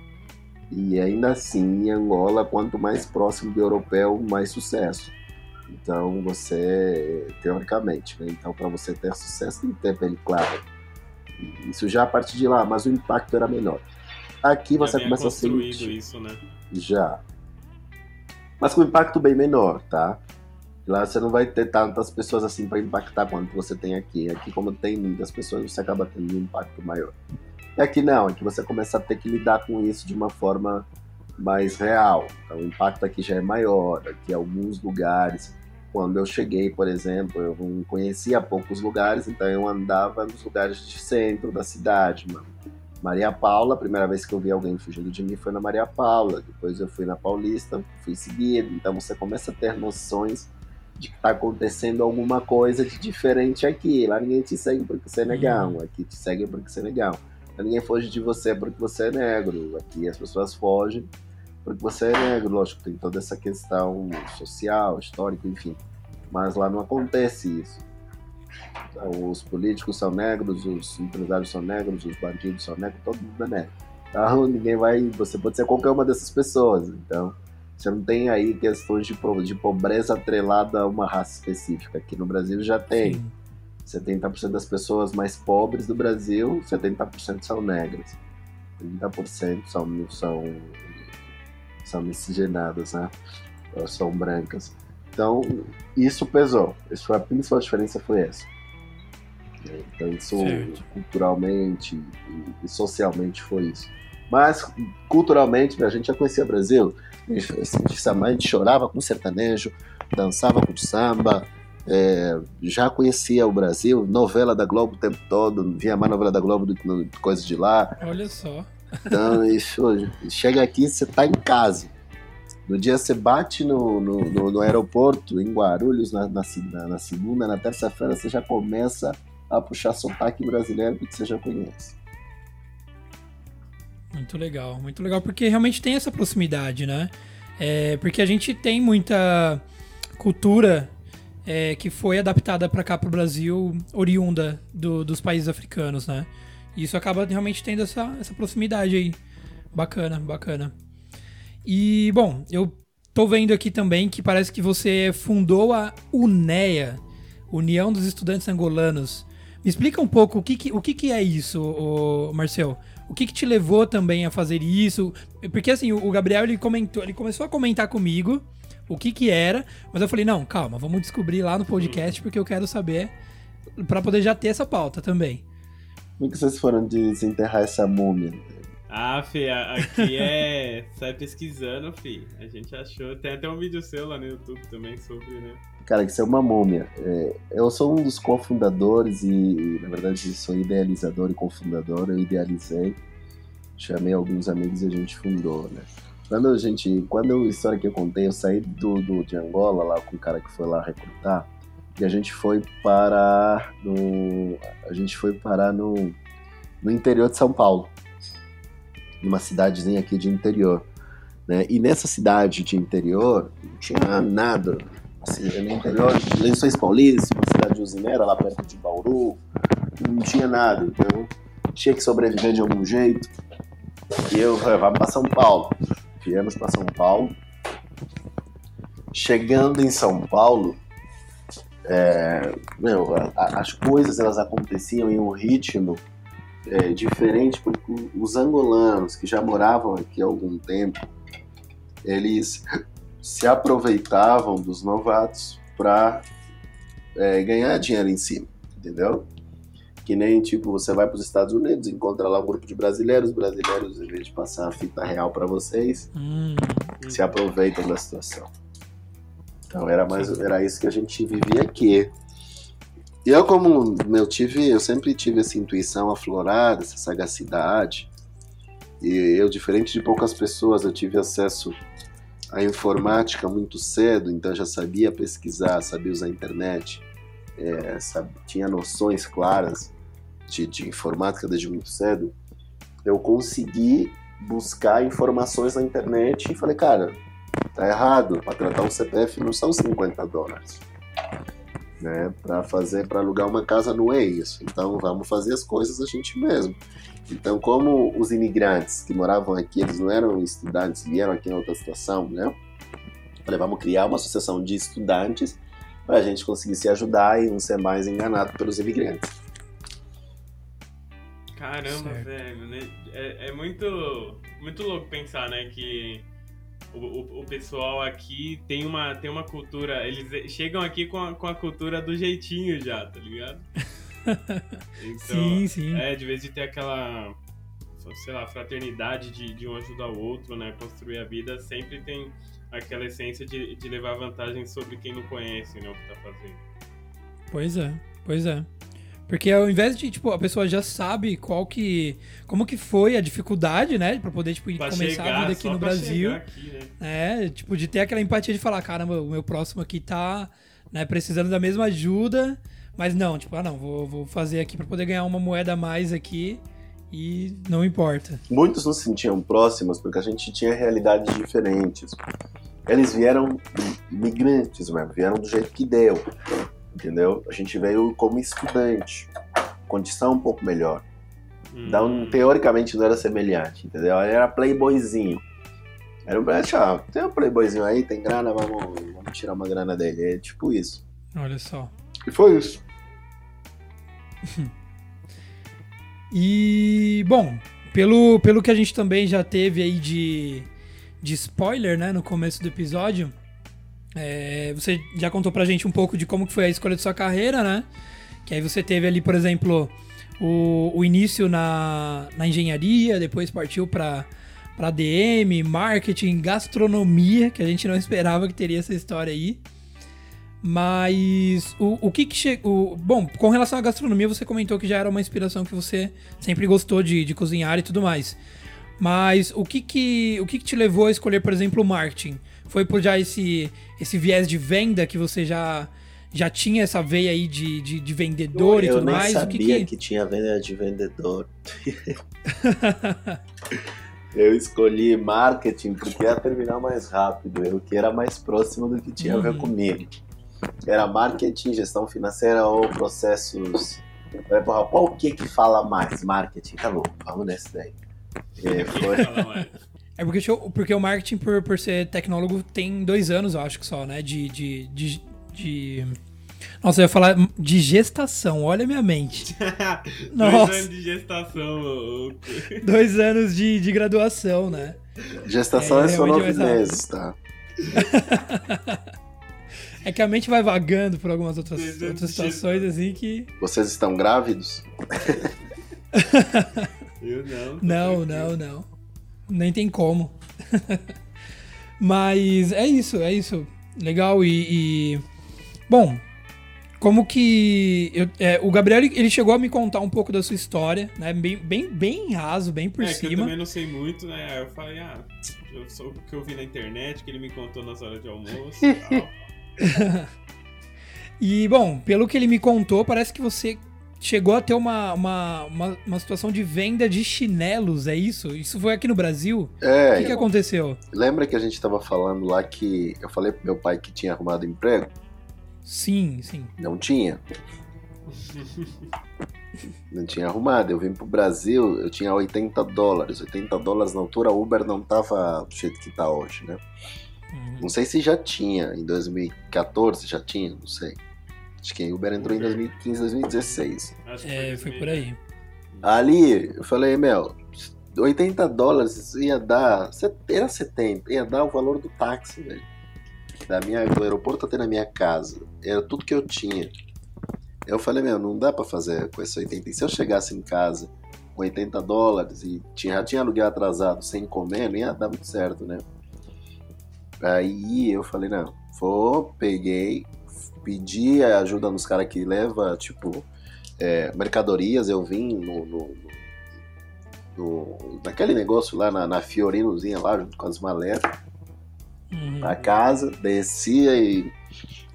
E ainda assim, em Angola, quanto mais próximo do europeu, mais sucesso. Então, você, teoricamente, né? Então, para você ter sucesso, tem que ter pele clara. Isso já a partir de lá, mas o impacto era menor. Aqui Já você começa a sentir. isso, né? Já. Mas com impacto bem menor, tá? Lá você não vai ter tantas pessoas assim para impactar quanto você tem aqui. Aqui, como tem muitas pessoas, você acaba tendo um impacto maior. E aqui não, aqui você começa a ter que lidar com isso de uma forma mais real. Então o impacto aqui já é maior. Aqui, em alguns lugares, quando eu cheguei, por exemplo, eu não conhecia poucos lugares, então eu andava nos lugares de centro da cidade, mano. Maria Paula, a primeira vez que eu vi alguém fugindo de mim foi na Maria Paula, depois eu fui na Paulista, fui seguido, então você começa a ter noções de que está acontecendo alguma coisa de diferente aqui. Lá ninguém te segue porque você é negão, aqui te seguem porque você é negão. Lá ninguém foge de você porque você é negro, aqui as pessoas fogem porque você é negro, lógico, tem toda essa questão social, histórica, enfim. Mas lá não acontece isso. Então, os políticos são negros, os empresários são negros, os bandidos são negros, todo mundo é negro. Então [laughs] ninguém vai. Você pode ser qualquer uma dessas pessoas. Então você não tem aí questões de, de pobreza atrelada a uma raça específica. Aqui no Brasil já tem. Sim. 70% das pessoas mais pobres do Brasil, 70% são negras. 30% são, são, são miscigenadas, né? São brancas. Então, isso pesou. Isso foi a principal diferença foi essa. Então, isso certo. culturalmente e, e, socialmente foi isso. Mas, culturalmente, a gente já conhecia o Brasil. A gente, a gente chorava com sertanejo, dançava com samba, é, já conhecia o Brasil, novela da Globo o tempo todo, via mais novela da Globo do que coisas de lá. Olha só. Então, [laughs] isso, chega aqui, você tá em casa. No dia você bate no, no, no, no aeroporto, em Guarulhos, na, na, na segunda, na terça-feira, você já começa a puxar sotaque brasileiro porque você já conhece. Muito legal, muito legal, porque realmente tem essa proximidade, né? É, porque a gente tem muita cultura é, que foi adaptada para cá para o Brasil, oriunda do, dos países africanos, né? E isso acaba realmente tendo essa, essa proximidade aí. Bacana, bacana. E, bom, eu tô vendo aqui também que parece que você fundou a UNEA, União dos Estudantes Angolanos. Me explica um pouco o que, que o que, que é isso, o Marcel. O que, que te levou também a fazer isso? Porque assim, o Gabriel ele comentou, ele começou a comentar comigo o que que era, mas eu falei, não, calma, vamos descobrir lá no podcast porque eu quero saber para poder já ter essa pauta também. Como é que vocês foram desenterrar essa múmia? Ah, Fê, aqui é. [laughs] Sai pesquisando, Fê. A gente achou. Tem até um vídeo seu lá no YouTube também sobre, né? Cara, isso é uma múmia. É, eu sou um dos cofundadores e, na verdade, sou idealizador e cofundador. Eu idealizei, chamei alguns amigos e a gente fundou, né? Quando a gente. Quando a história que eu contei, eu saí do, do, de Angola lá com o cara que foi lá recrutar. E a gente foi parar no. A gente foi parar no, no interior de São Paulo numa cidadezinha aqui de interior. Né? E nessa cidade de interior, não tinha nada. Assim, no interior, Lençóis Paulistas, uma cidade usineira lá perto de Bauru, não tinha nada. Então, tinha que sobreviver de algum jeito. E eu vamos para São Paulo. Viemos para São Paulo. Chegando em São Paulo, é, meu, a, as coisas elas aconteciam em um ritmo é, diferente, porque os angolanos que já moravam aqui há algum tempo, eles [laughs] se aproveitavam dos novatos para é, ganhar dinheiro em cima, entendeu? Que nem, tipo, você vai para os Estados Unidos, encontra lá um grupo de brasileiros, brasileiros, em vez de passar a fita real para vocês, hum, se aproveitam da situação. Então era mais era isso que a gente vivia aqui. Eu, como eu tive, eu sempre tive essa intuição aflorada, essa sagacidade. E eu, diferente de poucas pessoas, eu tive acesso à informática muito cedo, então já sabia pesquisar, sabia usar a internet, é, tinha noções claras de, de informática desde muito cedo. Eu consegui buscar informações na internet e falei, cara, tá errado, para tratar um CPF não são 50 dólares né, para fazer, para alugar uma casa não é isso. Então vamos fazer as coisas a gente mesmo. Então, como os imigrantes que moravam aqui, eles não eram estudantes, vieram aqui em outra situação, né? Falei, vamos criar uma associação de estudantes para a gente conseguir se ajudar e não ser mais enganado pelos imigrantes. Caramba, certo. velho, né? É, é, muito, muito louco pensar, né, que o, o, o, pessoal aqui tem uma, tem uma cultura. Eles chegam aqui com a, com a cultura do jeitinho já, tá ligado? [laughs] Então, sim, sim. É, de vez de ter aquela, sei lá, fraternidade de, de um ajudar o outro, né? Construir a vida, sempre tem aquela essência de, de levar vantagem sobre quem não conhece né, o que tá fazendo. Pois é, pois é. Porque ao invés de, tipo, a pessoa já sabe qual que. como que foi a dificuldade, né? Pra poder, tipo, Pra começar chegar, a vida aqui só no pra Brasil. aqui, né? É, tipo, de ter aquela empatia de falar, caramba, o meu próximo aqui tá, né, precisando da mesma ajuda, mas não, tipo, ah não, vou, vou fazer aqui pra poder ganhar uma moeda a mais aqui e não importa. Muitos nos sentiam próximos porque a gente tinha realidades diferentes. Eles vieram migrantes mesmo, vieram do jeito que deu, entendeu? A gente veio como estudante, condição um pouco melhor. Então, Hum. teoricamente não era semelhante, entendeu? Era playboyzinho. Era um ah, tem um playboyzinho aí, tem grana, vamos, vamos tirar uma grana dele. É tipo isso. Olha só. E foi isso. [laughs] E, bom, pelo, pelo que a gente também já teve aí de, de spoiler, né, no começo do episódio, é, você já contou pra gente um pouco de como que foi a escolha de sua carreira, né? Que aí você teve ali, por exemplo, o, o início na, na engenharia, depois partiu pra, pra DM, marketing, gastronomia, que a gente não esperava que teria essa história aí. Mas o, o que que chegou. Bom, com relação à gastronomia, você comentou que já era uma inspiração que você sempre gostou de, de cozinhar e tudo mais. Mas o que que, o que que te levou a escolher, por exemplo, o marketing? Foi por já esse, esse viés de venda que você já, já tinha essa veia aí de, de, de vendedor e eu tudo nem mais? sabia o que que... que... tinha venda de vendedor. [laughs] eu escolhi marketing porque ia terminar mais rápido, eu que era mais próximo do que tinha a ver Uhum. comigo. Era marketing, gestão financeira ou processos. Qual que que fala mais? Marketing, tá bom, vamos nesse daí. É, foi... É porque, porque o marketing, por, por ser tecnólogo, tem dois anos, eu acho que só, né? De. de, de, de- Nossa, eu ia falar de gestação, olha a minha mente. [laughs] Dois Nossa. anos de gestação. ô- Dois anos de, de graduação, né? Gestação É, é, só realmente nove meses, tá? [laughs] É que a mente vai vagando por algumas outras, Dois outras situações, assim, que. Vocês estão grávidos? [laughs] Eu não. Não, tranquilo. não, não. Nem tem como. [laughs] Mas é isso, é isso. Legal e. e- Bom, como que. eu- é, o Gabriel ele chegou a me contar um pouco da sua história, né? Bem, bem, bem raso, bem por é, que eu cima. também não sei muito, né? Aí eu falei, ah, eu sou o que eu vi na internet, que ele me contou nas horas de almoço e tal. [laughs] E, bom, pelo que ele me contou, parece que você chegou a ter uma, uma, uma, uma situação de venda de chinelos, é isso? Isso foi aqui no Brasil? O É, que, que aconteceu? lembra que a gente tava falando lá que eu falei pro meu pai que tinha arrumado emprego? Sim, sim. Não tinha. Não tinha arrumado. Eu vim pro Brasil, eu tinha 80 dólares. 80 dólares na altura, a Uber não tava do jeito que tá hoje, né? Uhum. Não sei se já tinha, em 2014 já tinha, não sei. Acho que a Uber entrou em 2015, 2016. Acho que É, foi por aí. Ali, eu falei, meu, 80 dólares ia dar. Era 70, ia dar o valor do táxi, velho. Da minha, do aeroporto até na minha casa. Era tudo que eu tinha. Eu falei, meu, não dá pra fazer com esse 80. E se eu chegasse em casa com 80 dólares e tinha, já tinha aluguel atrasado sem comer, não ia dar muito certo, né? Aí eu falei, não, vou, peguei, pedi a ajuda nos caras que leva, tipo, é, mercadorias, eu vim no, no- no- no- naquele negócio lá na, na Fiorinozinha lá, junto com as maletas, Uhum. pra casa, descia e,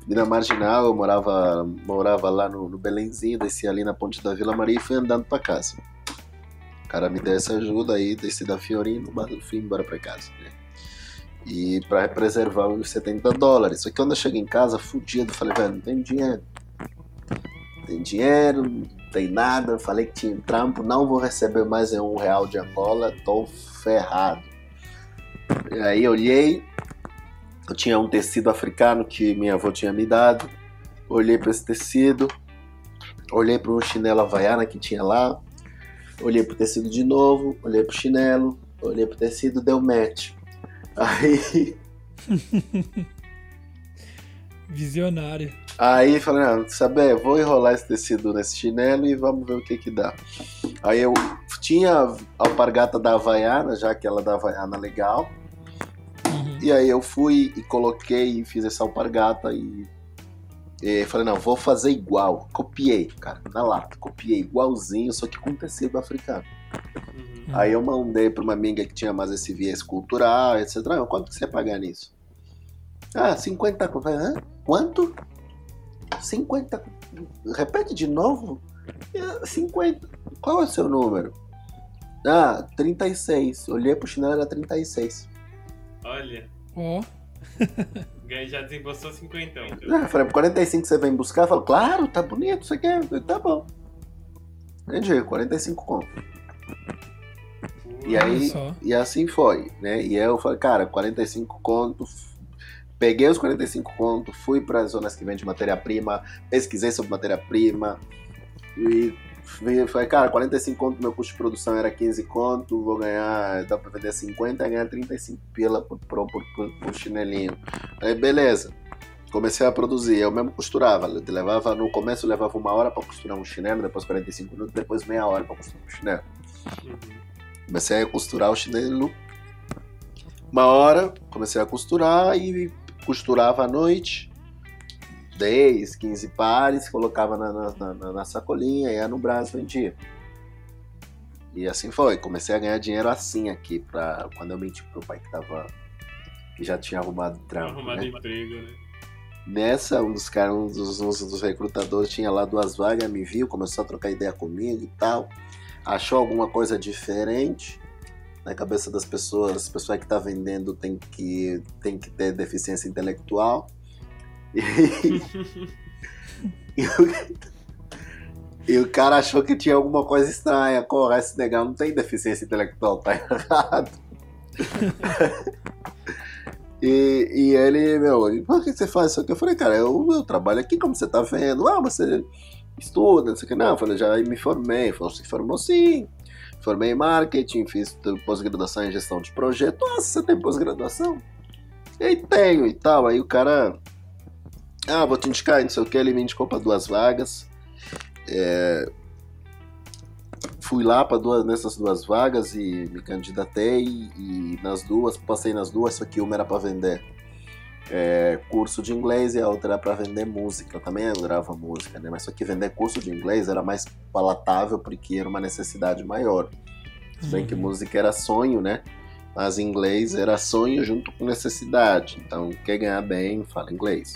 e na Marginal, eu morava, morava lá no, no Belenzinho, descia ali na ponte da Vila Maria e fui andando pra casa. O cara me deu essa ajuda aí, desci da Fiorino, mas fui embora pra casa, né? E pra preservar os 70 dólares. Só que quando eu cheguei em casa, fudido, falei, velho, não tem dinheiro. Não tem dinheiro, não tem nada. Falei que tinha trampo, não vou receber mais um real de Angola, tô ferrado. E aí olhei, eu tinha um tecido africano que minha avó tinha me dado. Olhei para esse tecido, olhei para um chinelo havaiana que tinha lá, olhei pro tecido de novo, olhei pro chinelo, olhei pro tecido, deu match. Aí, [laughs] Visionário. aí falei, ah, saber, vou enrolar esse tecido nesse chinelo e vamos ver o que que dá. Aí eu tinha a alpargata da Havaiana, já aquela da Havaiana legal, Uhum. E aí eu fui e coloquei e fiz essa alpargata e, e falei, não, vou fazer igual. Copiei, cara, na lata. Copiei igualzinho, só que com tecido africano. Uhum. Aí eu mandei pra uma amiga que tinha mais esse viés cultural, etc. Ah, quanto que você ia pagar nisso? Ah, 50. Eu falei, Hã? Quanto? 50. Repete de novo? "É, 50. Qual é o seu número? Ah, 36. Olhei pro chinelo, era 36. Olha, Ó, ganhei- já desembolsou 50. Ah, eu falei, 45 você vem buscar? Eu falei, claro, tá bonito, você quer? Eu falei, tá bom. Entendi, 45 conto. E aí, e assim foi, né? E eu falei, cara, 45 conto. Peguei os 45 conto, fui para as zonas que vende matéria-prima, pesquisei sobre matéria-prima e falei, cara, 45 conto, meu custo de produção era 15 conto, vou ganhar, dá pra vender 50, ganhar 35 pila por, por, por, por, chinelinho. Aí, beleza. Comecei a produzir, eu mesmo costurava. Levava, no começo levava uma hora para costurar um chinelo, depois 45 minutos, depois meia hora para costurar um chinelo. Uhum. Comecei a costurar o chinelo. Uma hora, comecei a costurar e costurava à noite. 10, 15 pares, colocava na, na, na- na sacolinha, ia no braço, vendia. E assim foi. Comecei a ganhar dinheiro assim aqui, pra, quando eu menti pro pai que tava. que já tinha arrumado trampo. Arrumado né? emprego, né? Nessa, um dos caras, um dos, um dos recrutadores tinha lá duas vagas, me viu, começou a trocar ideia comigo e tal. Achou alguma coisa diferente na cabeça das pessoas. As pessoas que tá vendendo tem que, tem que ter deficiência intelectual. E, [laughs] e o, [laughs] e o cara achou que tinha alguma coisa estranha. Corra, esse negão não tem deficiência intelectual, tá errado. [laughs] E, e ele, meu, por que você faz isso aqui? Eu falei, cara, eu, eu trabalho aqui, como você tá vendo. Ah, você estuda, não sei o que. Não, falei, já me formei. Falou, se formou sim. Formei em marketing, fiz pós-graduação em gestão de projeto. Nossa, você tem pós-graduação? E tenho e tal. Aí o cara, ah, vou te indicar, não sei o que. Ele me indicou para duas vagas. É, fui lá para duas nessas duas vagas e me candidatei e nas duas passei nas duas só que uma era para vender é, curso de inglês e a outra era para vender música. Eu também adorava música né? Mas só que vender curso de inglês era mais palatável porque era uma necessidade maior. Se bem que Uhum. música era sonho né? Mas inglês era sonho junto com necessidade. Então quer ganhar bem fala inglês.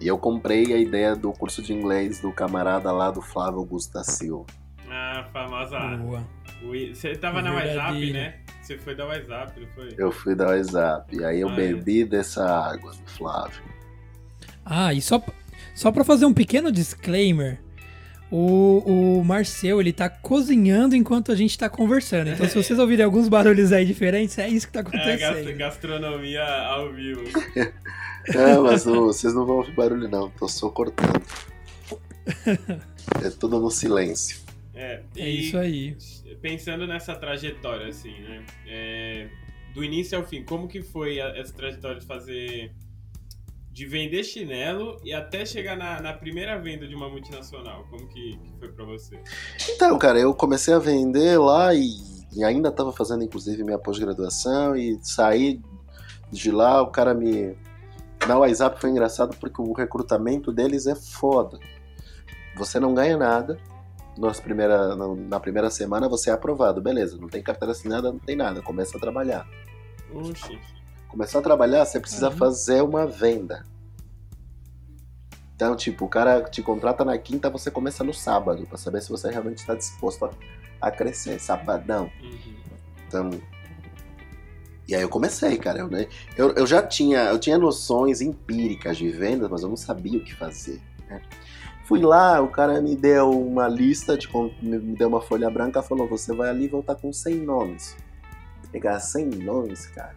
E eu comprei a ideia do curso de inglês do camarada lá do Flávio Augusto da Silva. A famosa. Boa. Você tava na WhatsApp, né? Você foi da WhatsApp, não foi? Eu fui dar o WhatsApp. E aí eu Ah, é. bebi dessa água do Flávio. Ah, e só, só pra fazer um pequeno disclaimer, o, o Marcel, ele tá cozinhando enquanto a gente tá conversando. Então, se vocês ouvirem alguns barulhos aí diferentes, é isso que tá É, acontecendo. gastronomia ao vivo. [laughs] É, mas não- vocês não vão ouvir barulho, não. Tô só cortando. É tudo no silêncio. É, É e isso aí. Pensando nessa trajetória, assim, né? É, do início ao fim, como que foi a- essa trajetória de fazer. de vender chinelo e até chegar na, na primeira venda de uma multinacional? Como que, que foi pra você? Então, cara, eu comecei a vender lá e, e ainda tava fazendo, inclusive, minha pós-graduação. E saí de lá, o cara me. Na WhatsApp foi engraçado porque o recrutamento deles é foda. Você não ganha nada. Nas primeira, na, na primeira semana você é aprovado, beleza. Não tem carteira assinada, não tem nada. Começa a trabalhar. Oxi. Começar a trabalhar, você precisa Uhum. fazer uma venda. Então, tipo, o cara te contrata na quinta, você começa no sábado, pra saber se você realmente está disposto a, a crescer. Sabadão. Uhum. Então. E aí eu comecei, cara. Eu, né, eu, eu já tinha, eu tinha noções empíricas de vendas, mas eu não sabia o que fazer. né? Fui lá, o cara me deu uma lista, de, me deu uma folha branca, falou: você vai ali e voltar com 100 nomes. Pegar 100 nomes, cara.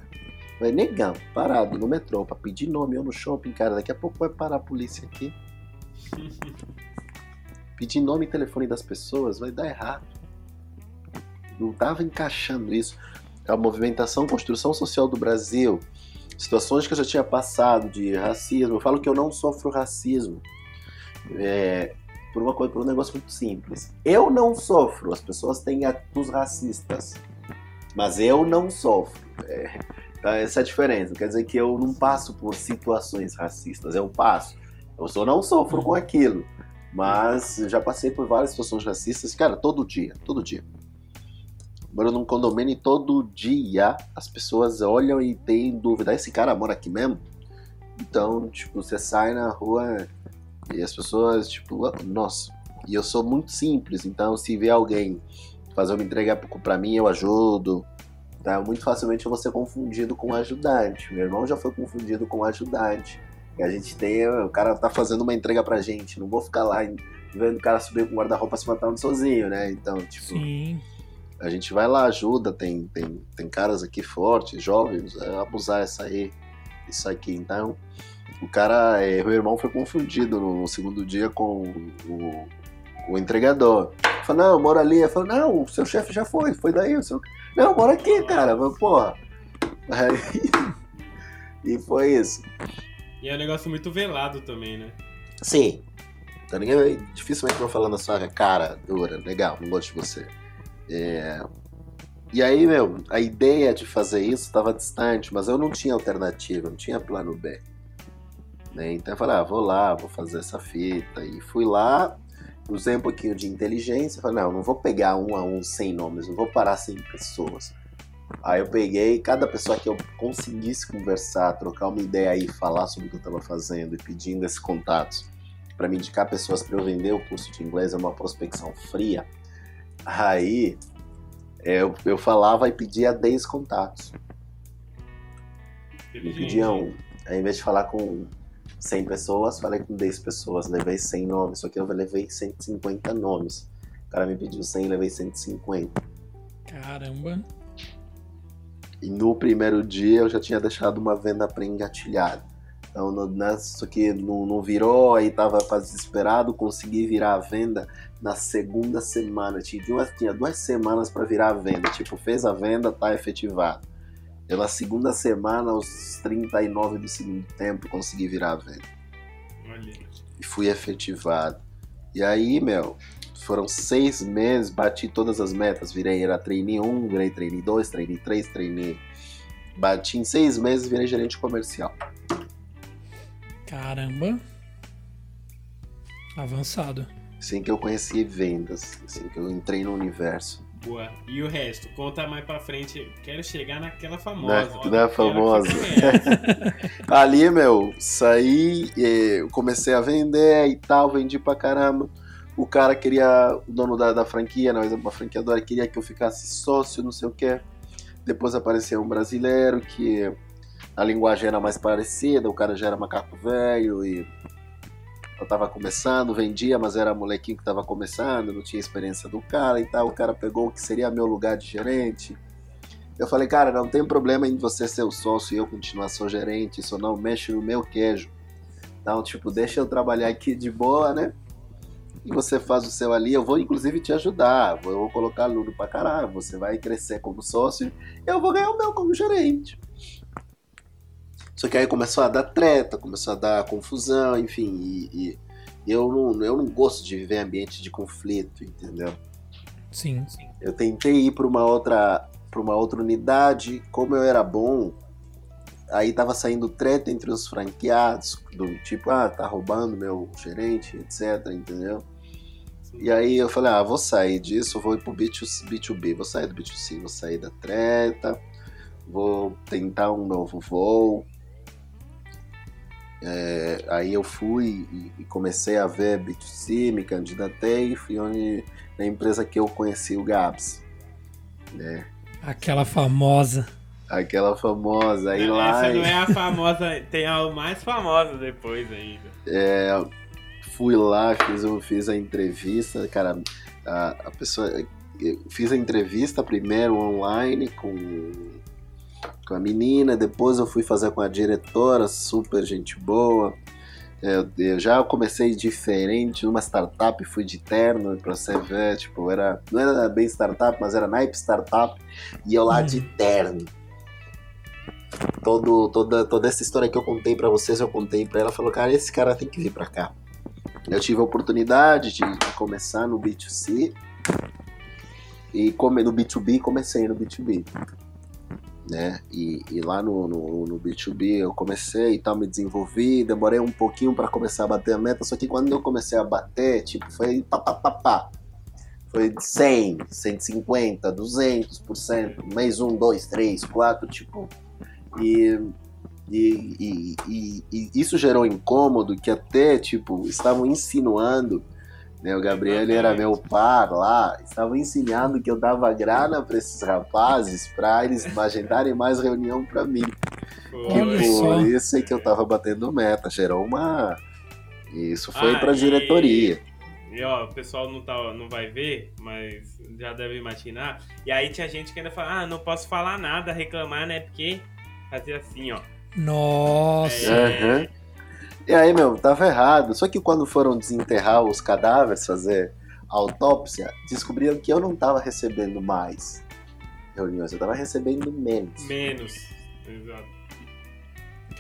Vai negão, parado no metrô pra pedir nome ou no shopping, cara. Daqui a pouco vai parar a polícia aqui. [laughs] Pedir nome e telefone das pessoas vai dar errado. Não tava encaixando isso. A movimentação, construção social do Brasil, situações que eu já tinha passado de racismo. Eu falo que eu não sofro racismo. É, por uma coisa, por um negócio muito simples. Eu não sofro, as pessoas têm atos racistas. Mas eu não sofro. É, Então, essa é a diferença. Quer dizer que eu não passo por situações racistas, eu passo. Eu só não sofro com aquilo. Mas já passei por várias situações racistas, cara, todo dia, todo dia. Moro num condomínio e todo dia as pessoas olham e têm dúvida: esse cara mora aqui mesmo? Então, tipo, você sai na rua e as pessoas, tipo, ah, nossa. E eu sou muito simples, então se vê alguém fazer uma entrega para mim, eu ajudo. Tá? Muito facilmente eu vou ser confundido com ajudante. Meu irmão já foi confundido com ajudante. E a gente tem, o cara tá fazendo uma entrega pra gente, não vou ficar lá vendo o cara subir com o guarda-roupa se matando sozinho, né? Então, tipo, Sim. a gente vai lá, ajuda, tem, tem, tem caras aqui fortes, jovens, é, abusar essa aí, isso aqui. Então, o cara, é, meu irmão foi confundido no, no segundo dia com o, o entregador. Falou, não, eu moro ali. Eu falei, não, o seu chefe já foi, foi daí. O seu... Não, mora aqui, cara. Eu, porra. Aí... [laughs] E foi isso. E é um negócio muito velado também, né? Sim. Então, ninguém, dificilmente vou falando a sua cara dura, legal, não gosto de você. É... E aí, meu, a ideia de fazer isso estava distante, mas eu não tinha alternativa, não tinha plano B. Né? Então eu falei, ah, vou lá, vou fazer essa fita. E fui lá, usei um pouquinho de inteligência, falei, não, não vou pegar um a um 100 nomes, não vou parar 100 pessoas. Aí eu peguei cada pessoa que eu conseguisse conversar, trocar uma ideia aí, falar sobre o que eu estava fazendo e pedindo esses contatos para me indicar pessoas para eu vender o curso de inglês, é uma prospecção fria. Aí eu, eu falava e pedia 10 contatos. E pedia um. Aí, ao invés de falar com 100 pessoas, falei com 10 pessoas, levei 100 nomes, só que eu levei 150 nomes. O cara me pediu 100, levei 150. Caramba. E no primeiro dia eu já tinha deixado uma venda pré-engatilhada. Então, no, isso aqui não, não, virou, aí tava desesperado, consegui virar a venda na segunda semana. Tinha duas, tinha duas semanas para virar a venda. Tipo, fez a venda, tá efetivado. Na segunda semana, aos 39 do segundo tempo, consegui virar a venda. Olha. E fui efetivado. E aí, meu, foram seis meses, bati todas as metas. Virei, era trainee 1, virei trainee 2, trainee 3, trainee. Bati em seis meses, virei gerente comercial. Caramba. Avançado. Assim que eu conheci vendas, assim que eu entrei no universo. Boa. E o resto? Conta mais pra frente. Quero chegar naquela famosa. Na, na famosa. [laughs] Ali, meu, saí, comecei a vender e tal, vendi pra caramba. O cara queria, o dono da, da franquia, não, uma franqueadora, queria que eu ficasse sócio, não sei o que. Depois apareceu um brasileiro que a linguagem era mais parecida, o cara já era macaco velho e eu tava começando, vendia, mas era molequinho que tava começando, não tinha experiência do cara e tal. O cara pegou o que seria meu lugar de gerente. Eu falei, cara, não tem problema em você ser o sócio e eu continuar só gerente, isso não mexe no meu queijo. Então, tipo, deixa eu trabalhar aqui de boa, né? E você faz o seu ali, eu vou inclusive te ajudar, eu vou colocar aluno pra caralho, você vai crescer como sócio, eu vou ganhar o meu como gerente. Só que aí começou a dar treta, começou a dar confusão, enfim, e, e eu, não, eu não gosto de viver em ambiente de conflito, entendeu? Sim, sim. Eu tentei ir para uma outra para uma outra unidade, como eu era bom, aí tava saindo treta entre os franqueados, do tipo, ah, tá roubando meu gerente, etc, entendeu? E aí eu falei, ah, vou sair disso, vou ir pro B2B, vou sair do B2C, vou sair da treta, vou tentar um novo voo, é, aí eu fui e comecei a ver B2C, me candidatei e fui onde, na empresa que eu conheci o Gabs. Né? Aquela famosa. Aquela famosa. Aí não, lá. Essa não é a famosa, tem a mais famosa depois ainda. É, fui lá, fiz, fiz a entrevista, cara, a, a pessoa. Fiz a entrevista primeiro online com com a menina, depois eu fui fazer com a diretora, super gente boa. Eu, eu já comecei diferente, numa startup, fui de terno pra você ver, tipo, era, não era bem startup, mas era naipe startup, e eu lá de terno. Todo, toda, toda essa história que eu contei para vocês, eu contei para ela, falou, cara, esse cara tem que vir para cá. Eu tive a oportunidade de, de começar no B2C, e come, no B2B comecei no B2B né? E, e lá no, no, no, B2B eu comecei e tal, me desenvolvi, demorei um pouquinho para começar a bater a meta, só que quando eu comecei a bater, tipo, foi pá, pá, pá, pá. Foi 100, 150, 200%, mês 1, 2, 3, 4, tipo. E, e, e, e, e isso gerou incômodo que até, tipo, estavam insinuando né? O Gabriel ele era meu par lá, estava ensinando que eu dava grana para esses rapazes para eles agendarem mais reunião para mim. E por isso é que eu tava batendo meta, gerou uma. Isso foi ah, para diretoria. E ó, o pessoal não, tá, não vai ver, mas já deve imaginar. E aí tinha gente que ainda fala, ah, não posso falar nada, reclamar, né? Porque fazia assim, ó. Nossa! É, uhum. E aí, meu, tava errado. Só que quando foram desenterrar os cadáveres, fazer a autópsia, descobriram que eu não tava recebendo mais reuniões, eu tava recebendo menos. Menos, exato.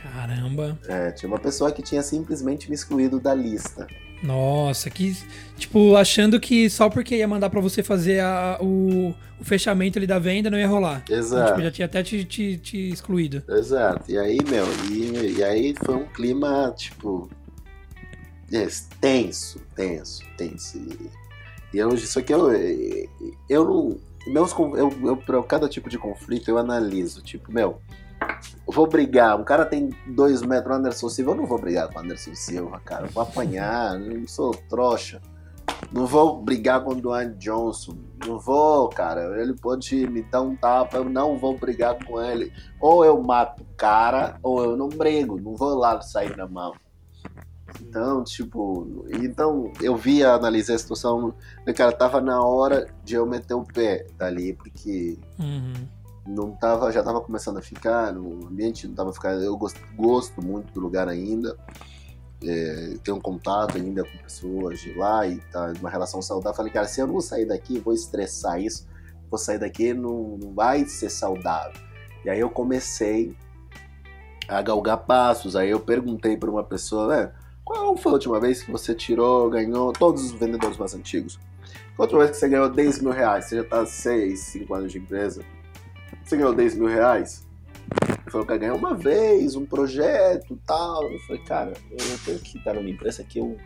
Caramba. É, tinha uma pessoa que tinha simplesmente me excluído da lista. Nossa, que. Tipo, achando que só porque ia mandar para você fazer a, o, o, fechamento ali da venda não ia rolar. Exato. Então, tipo, já tinha até te, te, te, excluído. Exato. E aí, meu, e, e aí foi um clima, tipo. Tenso, tenso, tenso. E, eu, isso aqui eu. Eu não. Meus, eu, eu, pra cada tipo de conflito eu analiso. Tipo, meu vou brigar. Um cara tem dois metros, Anderson Silva. Eu não vou brigar com Anderson Silva, cara. Eu vou apanhar, [laughs] não sou trouxa. Não vou brigar com o Dwayne Johnson. Não vou, cara. Ele pode me dar um tapa, eu não vou brigar com ele. Ou eu mato o cara, ou eu não brigo. Não vou lá sair na mão. Então, tipo, então eu vi, analisei a situação, cara, tava na hora de eu meter o pé dali, porque uhum não tava, já estava começando a ficar, no ambiente não estava ficando. Eu gosto, gosto muito do lugar ainda. É, tenho um contato ainda com pessoas de lá e tá uma relação saudável. Falei, cara, se eu não sair daqui, vou estressar isso, vou sair daqui, não, não vai ser saudável. E aí eu comecei a galgar passos. Aí eu perguntei para uma pessoa, né, qual foi a última vez que você tirou, ganhou todos os vendedores mais antigos? Qual a última vez que você ganhou 10 mil reais? Você já está 6, 5 anos de empresa você ganhou 10 mil reais? Ele falou que ganhar uma vez, um projeto tal. Eu falei, cara, eu tenho que estar numa empresa que o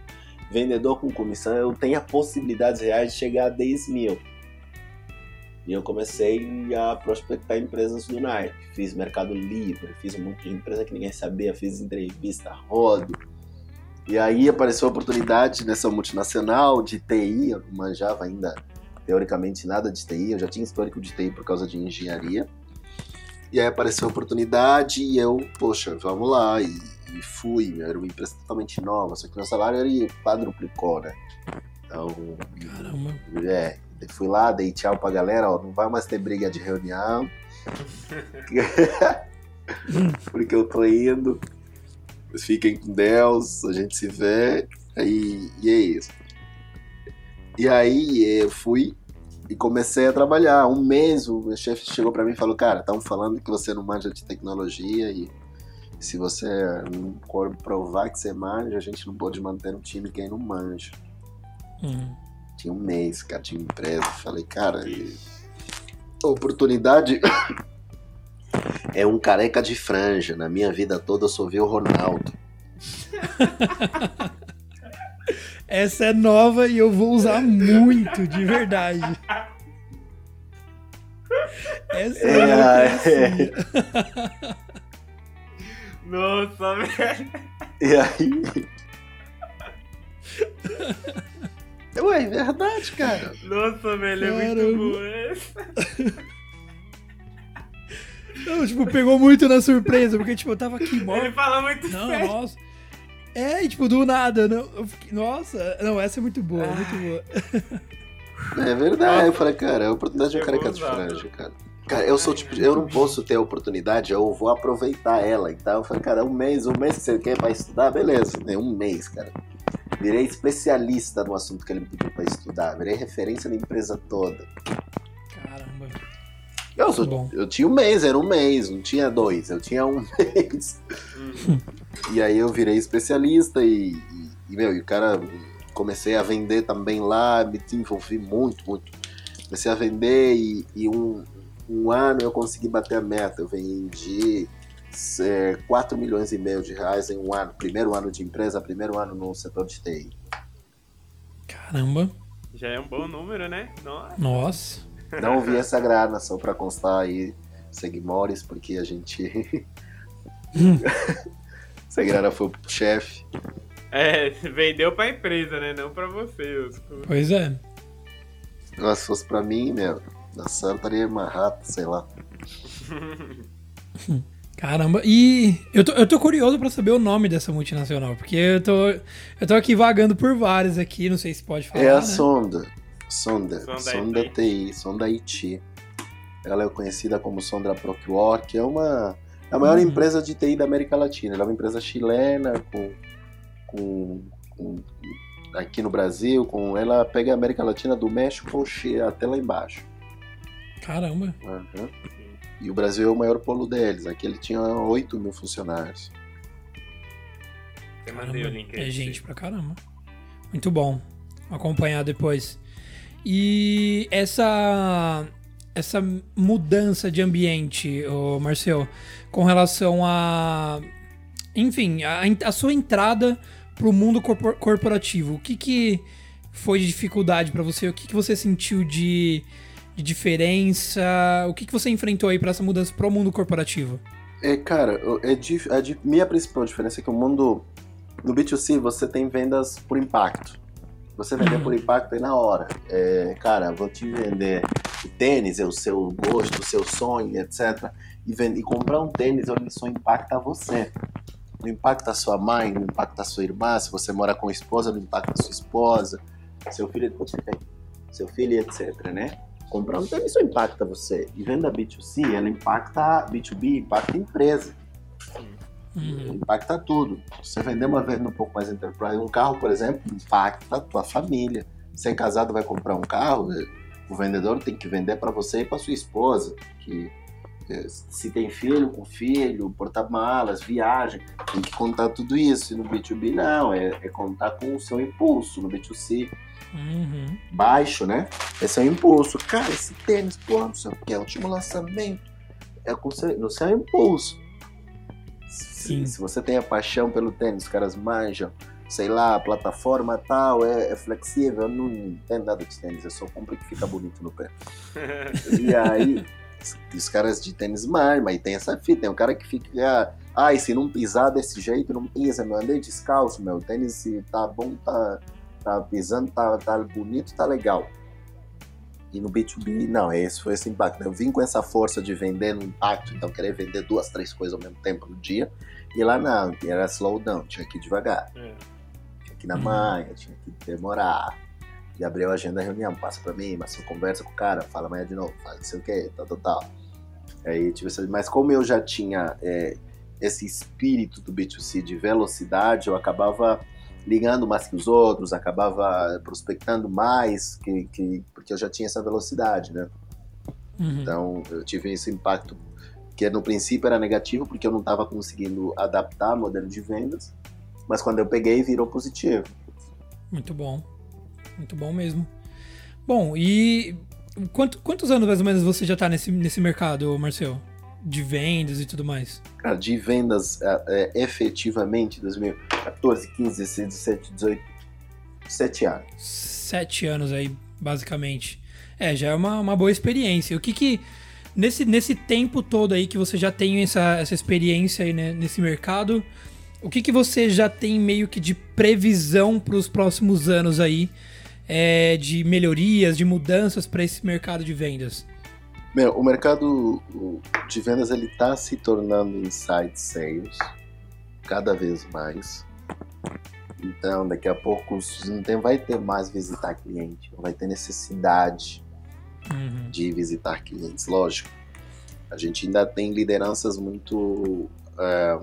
vendedor com comissão eu tenha possibilidades reais de chegar a 10 mil. E eu comecei a prospectar empresas do Nike. Fiz Mercado Livre, fiz um monte de empresa que ninguém sabia, fiz entrevista, rodo. E aí apareceu a oportunidade nessa multinacional de TI, eu não manjava ainda teoricamente nada de TI, eu já tinha histórico de TI por causa de engenharia. E aí apareceu a oportunidade e eu, poxa, vamos lá. E, e fui, era uma empresa totalmente nova, só que meu salário era quadruplicou, né? Então. Caramba. É, fui lá, dei tchau pra galera, ó, não vai mais ter briga de reunião. [laughs] porque eu tô indo. Fiquem com Deus, a gente se vê. E, e é isso. E aí eu fui e comecei a trabalhar. Um mês o meu chefe chegou para mim e falou: Cara, estão falando que você não manja de tecnologia e se você não provar que você manja, a gente não pode manter um time quem não manja. Uhum. Tinha um mês, cara, tinha empresa. Falei, cara, oportunidade [coughs] é um careca de franja. Na minha vida toda eu só vi o Ronaldo. [laughs] Essa é nova e eu vou usar muito, de verdade. Essa é, é. Nossa, velho. E aí? Ué, é verdade, cara. Nossa, velho, Caramba. é muito bom essa. Não, tipo, pegou muito na surpresa, porque, tipo, eu tava aqui morto. Ele fala muito Não, sério. nossa. É, tipo, do nada. Não, fiquei, nossa, não, essa é muito boa, ah. muito boa. É verdade. Eu falei, cara, é a oportunidade de um careca de franja, cara. Cara, eu sou tipo, eu não posso ter a oportunidade, eu vou aproveitar ela. Então eu falei, cara, um mês, um mês que você quer pra estudar, beleza, né? Um mês, cara. Virei especialista no assunto que ele me pediu pra estudar. Virei referência na empresa toda. Caramba. Eu, sou, eu tinha um mês, era um mês, não tinha dois, eu tinha um [laughs] mês. Uhum. E aí eu virei especialista e, e, e, meu, e o cara comecei a vender também lá, me desenvolvi muito, muito. Comecei a vender e, e um, um ano eu consegui bater a meta. Eu vendi é, 4 milhões e meio de reais em um ano. Primeiro ano de empresa, primeiro ano no setor de TI. Caramba. Já é um bom número, né? Nossa. Nossa. Não vi essa grana, só pra constar aí, Seguimores, porque a gente. [laughs] essa grana foi pro chefe. É, [laughs] vendeu pra empresa, né? Não pra você. Pois é. Nossa, se fosse pra mim, meu, na Santa estaria rata, sei lá. [laughs] Caramba, e eu tô, eu tô curioso pra saber o nome dessa multinacional, porque eu tô, eu tô aqui vagando por várias aqui, não sei se pode falar. É a né? Sonda. Sonda. Sonda Sonda, IT. TI, Sonda IT. Ela é conhecida como Sonda Procure, que é uma é a maior Uhum. empresa de TI da América Latina. Ela é uma empresa chilena com, com, com- aqui no Brasil, com ela pega a América Latina do México até lá embaixo. Caramba. Uhum. E o Brasil é o maior polo deles. Aqui ele tinha 8 mil funcionários. Eu mandei o Caramba, link aí. é gente pra caramba. Muito bom. Vou acompanhar depois. E essa essa mudança de ambiente, ô Marcel, com relação a enfim, a, a sua entrada pro mundo corpor- corporativo, o que que foi de dificuldade pra você? O que que você sentiu de, de diferença? O que que você enfrentou aí pra essa mudança pro mundo corporativo? É, cara, é dif- a di- minha principal diferença é que o mundo. No B2C você tem vendas por impacto. Você vender por impacto é na hora. É, cara, vou te vender o tênis, é o seu gosto, o seu sonho, etc. E, vend- e comprar um tênis, ele só impacta você. Não impacta a sua mãe, não impacta a sua irmã, se você mora com esposa, não impacta a sua esposa, seu filho, você tem, seu filho, etc, né? Comprar um tênis só impacta você. E venda B2C, ela impacta B2B, impacta a empresa, Uhum. impacta tudo. Você vender uma venda um pouco mais enterprise, um carro, por exemplo, impacta a tua família. Você é casado, vai comprar um carro, o vendedor tem que vender para você e para sua esposa, que eh, se tem filho, com filho, porta-malas, viagem, tem que contar tudo isso. E no B2B não, é, é contar com o seu impulso. No B2C Uhum. baixo, né? Esse é o impulso. Cara, esse tênis, pô, não sei o que, é o último lançamento. É com seu, no seu impulso. Se, Sim. se você tem a paixão pelo tênis, os caras manjam, sei lá, a plataforma tal, é, é flexível, não entendo nada de tênis, eu só compro que fica bonito no pé. [laughs] E aí, os- caras de tênis manjam, mas tem essa fita, tem um cara que fica, ai, se não pisar desse jeito, não pisa, meu, andei descalço, meu, tênis se tá bom, tá, tá pisando, tá, tá bonito, tá legal. E no B2B, não, esse foi esse impacto. Eu vim com essa força de vender no impacto, então querer vender duas, três coisas ao mesmo tempo no dia. E lá não, era slowdown, tinha que ir devagar, É. tinha que ir na manhã, tinha que demorar. E abriu a agenda da reunião, passa pra mim, mas você conversa com o cara, fala amanhã de novo, faz não sei o que, tal, tal, tal. Aí tive essa... Mas como eu já tinha é, esse espírito do B2C de velocidade, eu acabava ligando mais que os outros, acabava prospectando mais, que, que, porque eu já tinha essa velocidade, né? Uhum. Então eu tive esse impacto que no princípio era negativo porque eu não estava conseguindo adaptar o modelo de vendas, mas quando eu peguei virou positivo. Muito bom. Muito bom mesmo. Bom, e quanto- quantos anos mais ou menos você já tá nesse, nesse mercado, Marcel? De vendas e tudo mais? Cara, de vendas é, é, efetivamente 2014, 15, 16, 17, 18, 7 anos. Sete anos aí, basicamente. É, já é uma, uma boa experiência. O que que. Nesse, nesse tempo todo aí que você já tem essa, essa experiência aí né, nesse mercado, o que que você já tem meio que de previsão para os próximos anos aí? é, de melhorias, de mudanças para esse mercado de vendas? Meu, o mercado de vendas ele tá se tornando inside sales cada vez mais. Então, daqui a pouco não tem, vai ter mais visitar cliente, não vai ter necessidade Uhum. de visitar clientes, lógico. A gente ainda tem lideranças muito. é,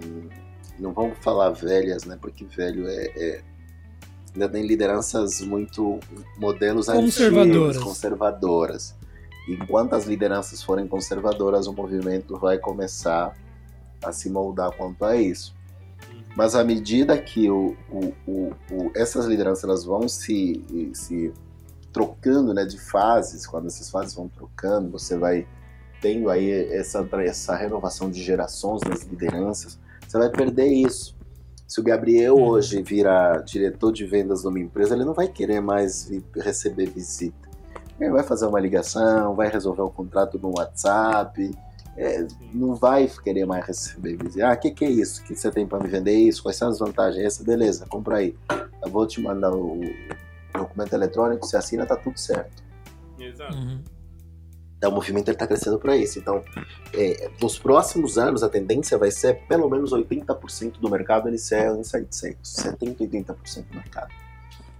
não vamos falar velhas, né? Porque velho é. é- ainda tem lideranças muito. modelos Conservadoras. antigos, conservadoras. Enquanto as lideranças forem conservadoras, o movimento vai começar a se moldar quanto a isso. Mas à medida que o, o- o- essas lideranças elas vão se, se trocando né, de fases, quando essas fases vão trocando, você vai tendo aí essa, essa renovação de gerações das lideranças, você vai perder isso. Se o Gabriel Uhum. hoje vira diretor de vendas numa empresa, ele não vai querer mais receber visita. Ele vai fazer uma ligação, vai resolver o contrato no WhatsApp, é, não vai querer mais receber visita. Ah, o que, que é isso? O que você tem para me vender isso? Quais são as vantagens? Essa, beleza, compra aí. Eu vou te mandar o documento eletrônico, você assina, tá tudo certo. Exato. Uhum. Então, o movimento está crescendo para isso. Então, é, nos próximos anos, a tendência vai ser pelo menos 80% do mercado ele ser inside sales. 70%, 80% do mercado.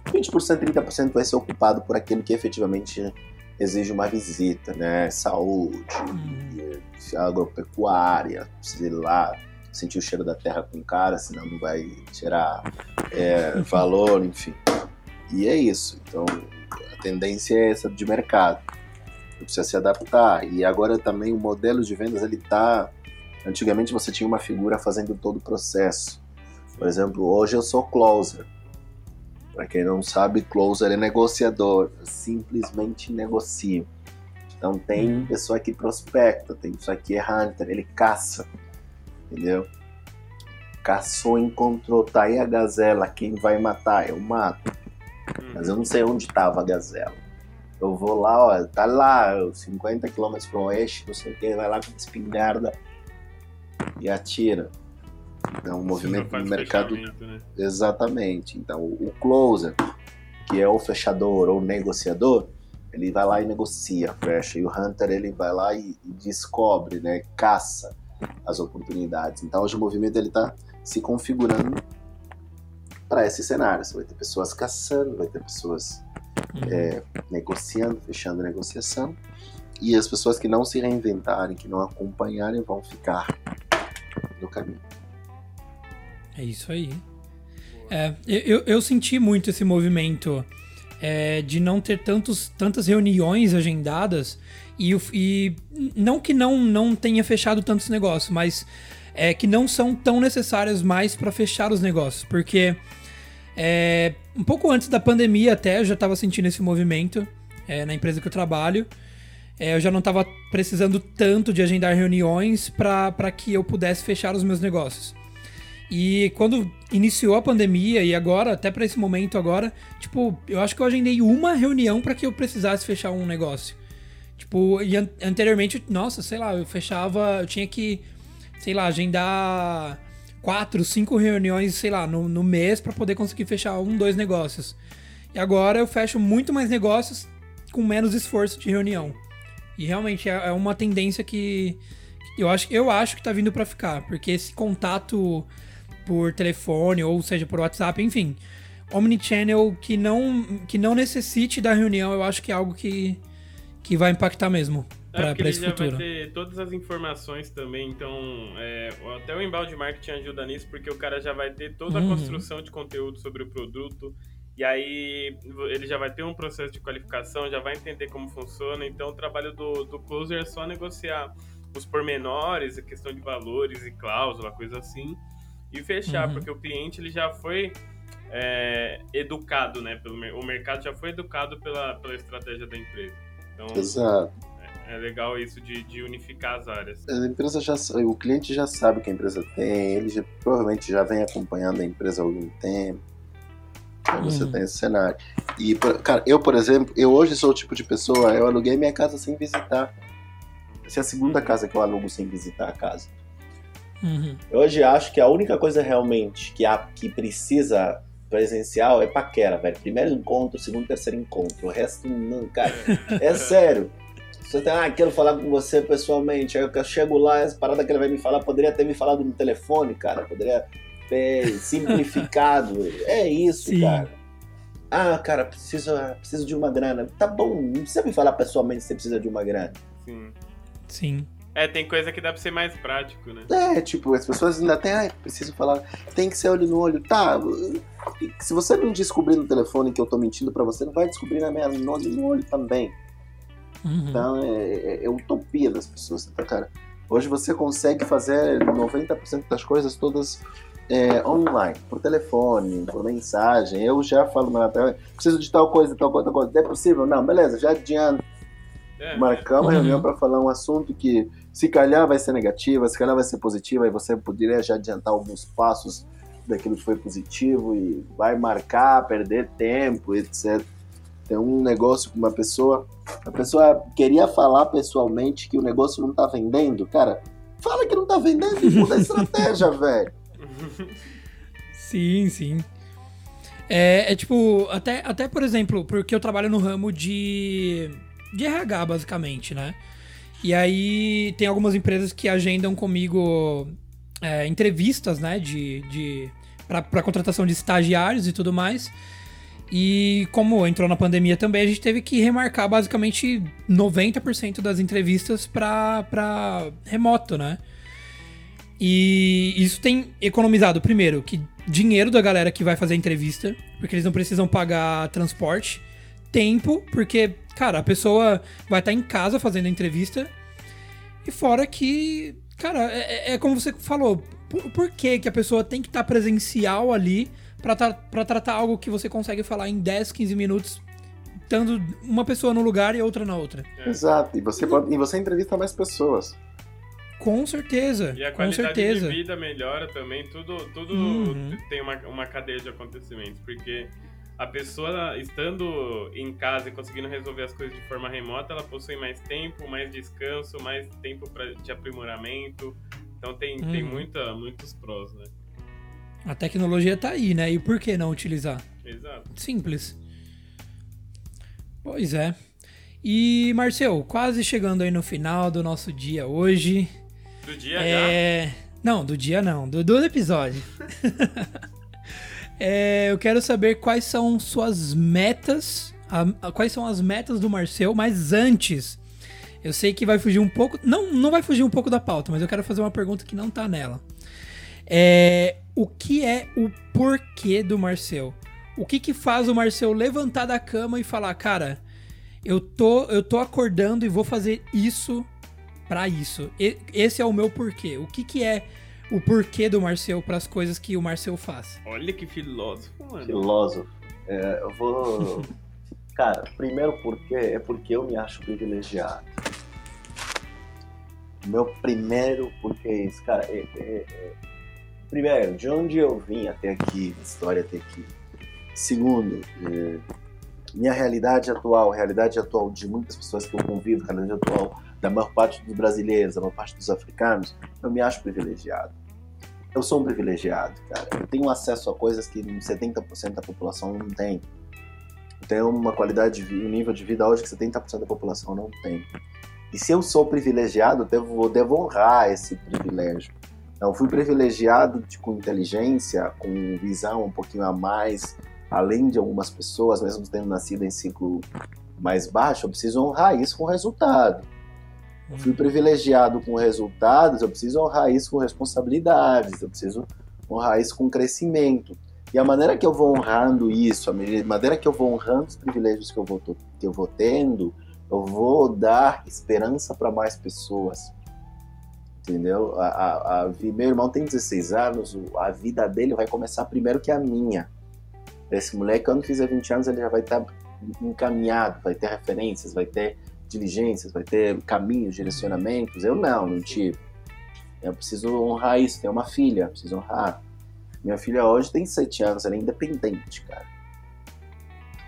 20%, 30% vai ser ocupado por aquilo que efetivamente exige uma visita, né? Saúde, agropecuária, sei lá, sentir o cheiro da terra com o cara, senão não vai tirar é, valor, enfim. E é isso. Então, a tendência é essa de mercado. Precisa se adaptar. E agora também o modelo de vendas, ele tá... Antigamente você tinha uma figura fazendo todo o processo. Por exemplo, hoje eu sou closer. Para quem não sabe, closer é negociador. Simplesmente negocio. Então tem Uhum. pessoa que prospecta, tem pessoa que é hunter, ele caça. Entendeu? Caçou, encontrou, tá aí a gazela, quem vai matar? Eu mato. Hum. Mas eu não sei onde tava a gazela. Eu vou lá, ó, tá lá, 50 km para o oeste, não sei o que, vai lá com espingarda e atira. Então, o movimento do mercado né? Exatamente. Então, o closer, que é o fechador ou negociador, ele vai lá e negocia, fecha. E o hunter, ele vai lá e, e descobre, né, caça as oportunidades. Então, hoje o movimento ele está se configurando para esse cenário. Você vai ter pessoas caçando, vai ter pessoas é, negociando, fechando a negociação. E as pessoas que não se reinventarem, que não acompanharem, vão ficar no caminho. É isso aí. É, eu, eu senti muito esse movimento é, de não ter tantos, tantas reuniões agendadas e, e não que não, não tenha fechado tantos negócios, mas é que não são tão necessárias mais para fechar os negócios, porque é, um pouco antes da pandemia até eu já estava sentindo esse movimento é, na empresa que eu trabalho. É, eu já não estava precisando tanto de agendar reuniões para que eu pudesse fechar os meus negócios. E quando iniciou a pandemia e agora, até pra esse momento agora, tipo, eu acho que eu agendei uma reunião pra que eu precisasse fechar um negócio. Tipo, e an- anteriormente, nossa, sei lá, eu fechava, eu tinha que, sei lá, agendar quatro, cinco reuniões, sei lá, no, no mês pra poder conseguir fechar um, dois negócios. E agora eu fecho muito mais negócios com menos esforço de reunião. E realmente é, é uma tendência que eu acho, eu acho que tá vindo pra ficar, porque esse contato por telefone ou seja por WhatsApp, enfim, omnichannel que não que não necessite da reunião, eu acho que é algo que que vai impactar mesmo É, pra pra ele esse já futuro. vai ter todas as informações também, então é, até o embalde marketing ajuda nisso, porque o cara já vai ter toda a Uhum. construção de conteúdo sobre o produto, e aí ele já vai ter um processo de qualificação, já vai entender como funciona, então o trabalho do, do closer é só negociar os pormenores, a questão de valores e cláusula, coisa assim, e fechar, Uhum. porque o cliente ele já foi é, educado, né? Pelo, o mercado já foi educado pela, pela estratégia da empresa. Então, Exato. é legal isso de, de unificar as áreas. A empresa já, o cliente já sabe o que a empresa tem, ele já- provavelmente já vem acompanhando a empresa há algum tempo. Então você Uhum. tem esse cenário. E, cara, eu, por exemplo, eu hoje sou o tipo de pessoa, eu aluguei minha casa sem visitar. Essa é a segunda casa que eu alugo sem visitar a casa. Uhum. Eu hoje acho que a única coisa realmente que, há, que precisa presencial é paquera, velho. Primeiro encontro, segundo, terceiro encontro. O resto não, cara. É [laughs] sério. Você tem, ah, quero falar com você pessoalmente. Aí eu chego lá, essa parada que ele vai me falar, poderia ter me falado no telefone, cara. Poderia ter simplificado. É isso, Sim. cara. Ah, cara, preciso, preciso de uma grana. Tá bom, não precisa me falar pessoalmente se você precisa de uma grana. Sim. Sim. É, tem coisa que dá pra ser mais prático, né? É, tipo, as pessoas ainda têm, ah, preciso falar, tem que ser olho no olho. Tá, se você não descobrir no telefone que eu tô mentindo pra você, não vai descobrir na minha, no olho no olho também. Uhum. Então é, é- é utopia das pessoas, tá, cara? Hoje você consegue fazer 90% das coisas todas é, online, por telefone, por mensagem. Eu já falo, mas até preciso de tal coisa, tal coisa, tal coisa. É possível? Não, beleza, já adianta. É, marcar uma Uhum. reunião para falar um assunto que se calhar vai ser negativa, se calhar vai ser positiva, e você poderia já adiantar alguns passos daquilo que foi positivo e vai marcar, perder tempo, etc. Tem um negócio com uma pessoa, a pessoa queria falar pessoalmente que o negócio não tá vendendo, cara. Fala que não tá vendendo e muda a estratégia, [laughs] velho. Sim, sim. É, é tipo, até, até por exemplo, porque eu trabalho no ramo de, de RH, basicamente, né? E aí tem algumas empresas que agendam comigo é, entrevistas, né? De, de, pra contratação de estagiários e tudo mais. E como entrou na pandemia também, a gente teve que remarcar basicamente 90% das entrevistas pra remoto, né? E isso tem economizado, primeiro, que dinheiro da galera que vai fazer a entrevista, porque eles não precisam pagar transporte, tempo, porque, cara, a pessoa vai estar em casa fazendo a entrevista, e fora que, cara, é, é como você falou, por, por que, que a pessoa tem que estar presencial ali pra, tra pra tratar algo que você consegue falar em 10, 15 minutos, estando uma pessoa no lugar e outra na outra? É. Exato. E você, pode, e você entrevista mais pessoas. Com certeza, E a com qualidade certeza. de vida melhora também, tudo, tudo Uhum. tem uma, uma cadeia de acontecimentos, porque a pessoa estando em casa e conseguindo resolver as coisas de forma remota, ela possui mais tempo, mais descanso, mais tempo pra, de aprimoramento. Então tem, tem Uhum. muita, muitos prós, né? A tecnologia tá aí, né? E por que não utilizar? Exato. Simples. Pois é. E, Marcel, quase chegando aí no final do nosso dia hoje. Do dia já. É... Não, do dia não, do, do episódio. [laughs] É, eu quero saber quais são suas metas, a- a- quais são as metas do Marcel, mas antes, eu sei que vai fugir um pouco, não, não vai fugir um pouco da pauta, mas eu quero fazer uma pergunta que não tá nela. É, o que é o porquê do Marcel? O que que faz o Marcel levantar da cama e falar, cara, eu tô, eu tô acordando e vou fazer isso pra isso. E- esse é o meu porquê. O que que é o porquê do Marcel para as coisas que o Marcel faz? Olha que filósofo, mano. Filósofo. É, eu vou. [laughs] Cara, primeiro porque é porque eu me acho privilegiado. Meu primeiro porquê é isso, cara. é- é- é- Primeiro, de onde eu vim até aqui, a história até aqui. Segundo, é, minha realidade atual, a realidade atual de muitas pessoas que eu convivo, a realidade atual da maior parte dos brasileiros, da maior parte dos africanos, eu me acho privilegiado. Eu sou um privilegiado, cara. Eu tenho acesso a coisas que 70% da população não tem. Eu tenho uma qualidade um nível de vida hoje que 70% da população não tem. E se eu sou privilegiado, eu devo, devo honrar esse privilégio. Eu fui privilegiado de- com inteligência, com visão um pouquinho a mais, além de algumas pessoas, mesmo tendo nascido em ciclo mais baixo, eu preciso honrar isso com resultado. Fui privilegiado com resultados, eu preciso honrar isso com responsabilidades, eu preciso honrar isso com crescimento. E a maneira que eu vou honrando isso, a maneira que eu vou honrando os privilégios que eu vou, que eu vou tendo, eu vou dar esperança para mais pessoas. Entendeu? A, a, a meu irmão tem 16 anos, a vida dele vai começar primeiro que a minha. Esse moleque, quando fizer 20 anos, ele já vai estar encaminhado, vai ter referências, vai ter diligências, vai ter caminhos, direcionamentos. Eu não, não tive. Eu preciso honrar isso. Tenho uma filha, preciso honrar. Minha filha hoje tem 7 anos, ela é independente, cara.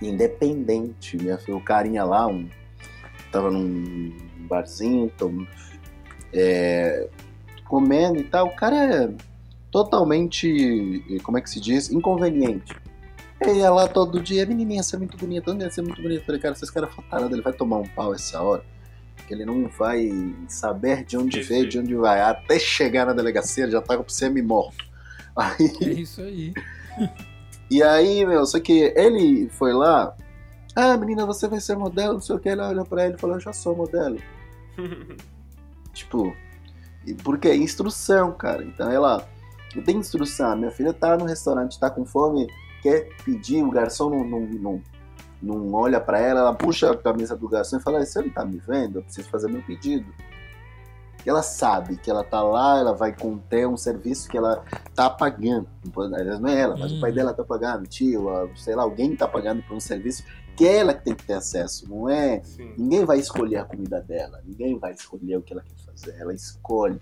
Independente. Minha filha, o carinha lá, um, tava num barzinho, tom- é, comendo e tal. O cara é totalmente, como é que se diz? Inconveniente. Ele ia lá todo dia, menininha, você é muito bonita, onde você é muito bonita? Eu falei, cara, vocês caras tarado, ele vai tomar um pau essa hora, que ele não vai saber de onde Isso. veio, de onde vai. Até chegar na delegacia, ele já tá com semi-morto. [laughs] Aí, É isso aí. e aí, meu, só que ele foi lá, ah, menina, você vai ser modelo, não sei o que, ela olhou pra ele e falou, eu já sou modelo. [laughs] Tipo, porque é instrução, cara. Então ela não tem instrução. Minha filha tá no restaurante, tá com fome, quer pedir, o garçom não, não, não, não olha pra ela, ela puxa a camisa do garçom e fala: "Você não tá me vendo? Eu preciso fazer meu pedido. ela sabe que ela tá lá, ela vai conter um serviço que ela tá pagando. Não é ela, mas hum. o pai uhum. dela tá pagando, tio, sei lá, alguém tá pagando por um serviço que é ela que tem que ter acesso, não é? Sim. Ninguém vai escolher a comida dela, ninguém vai escolher o que ela quer fazer, ela escolhe.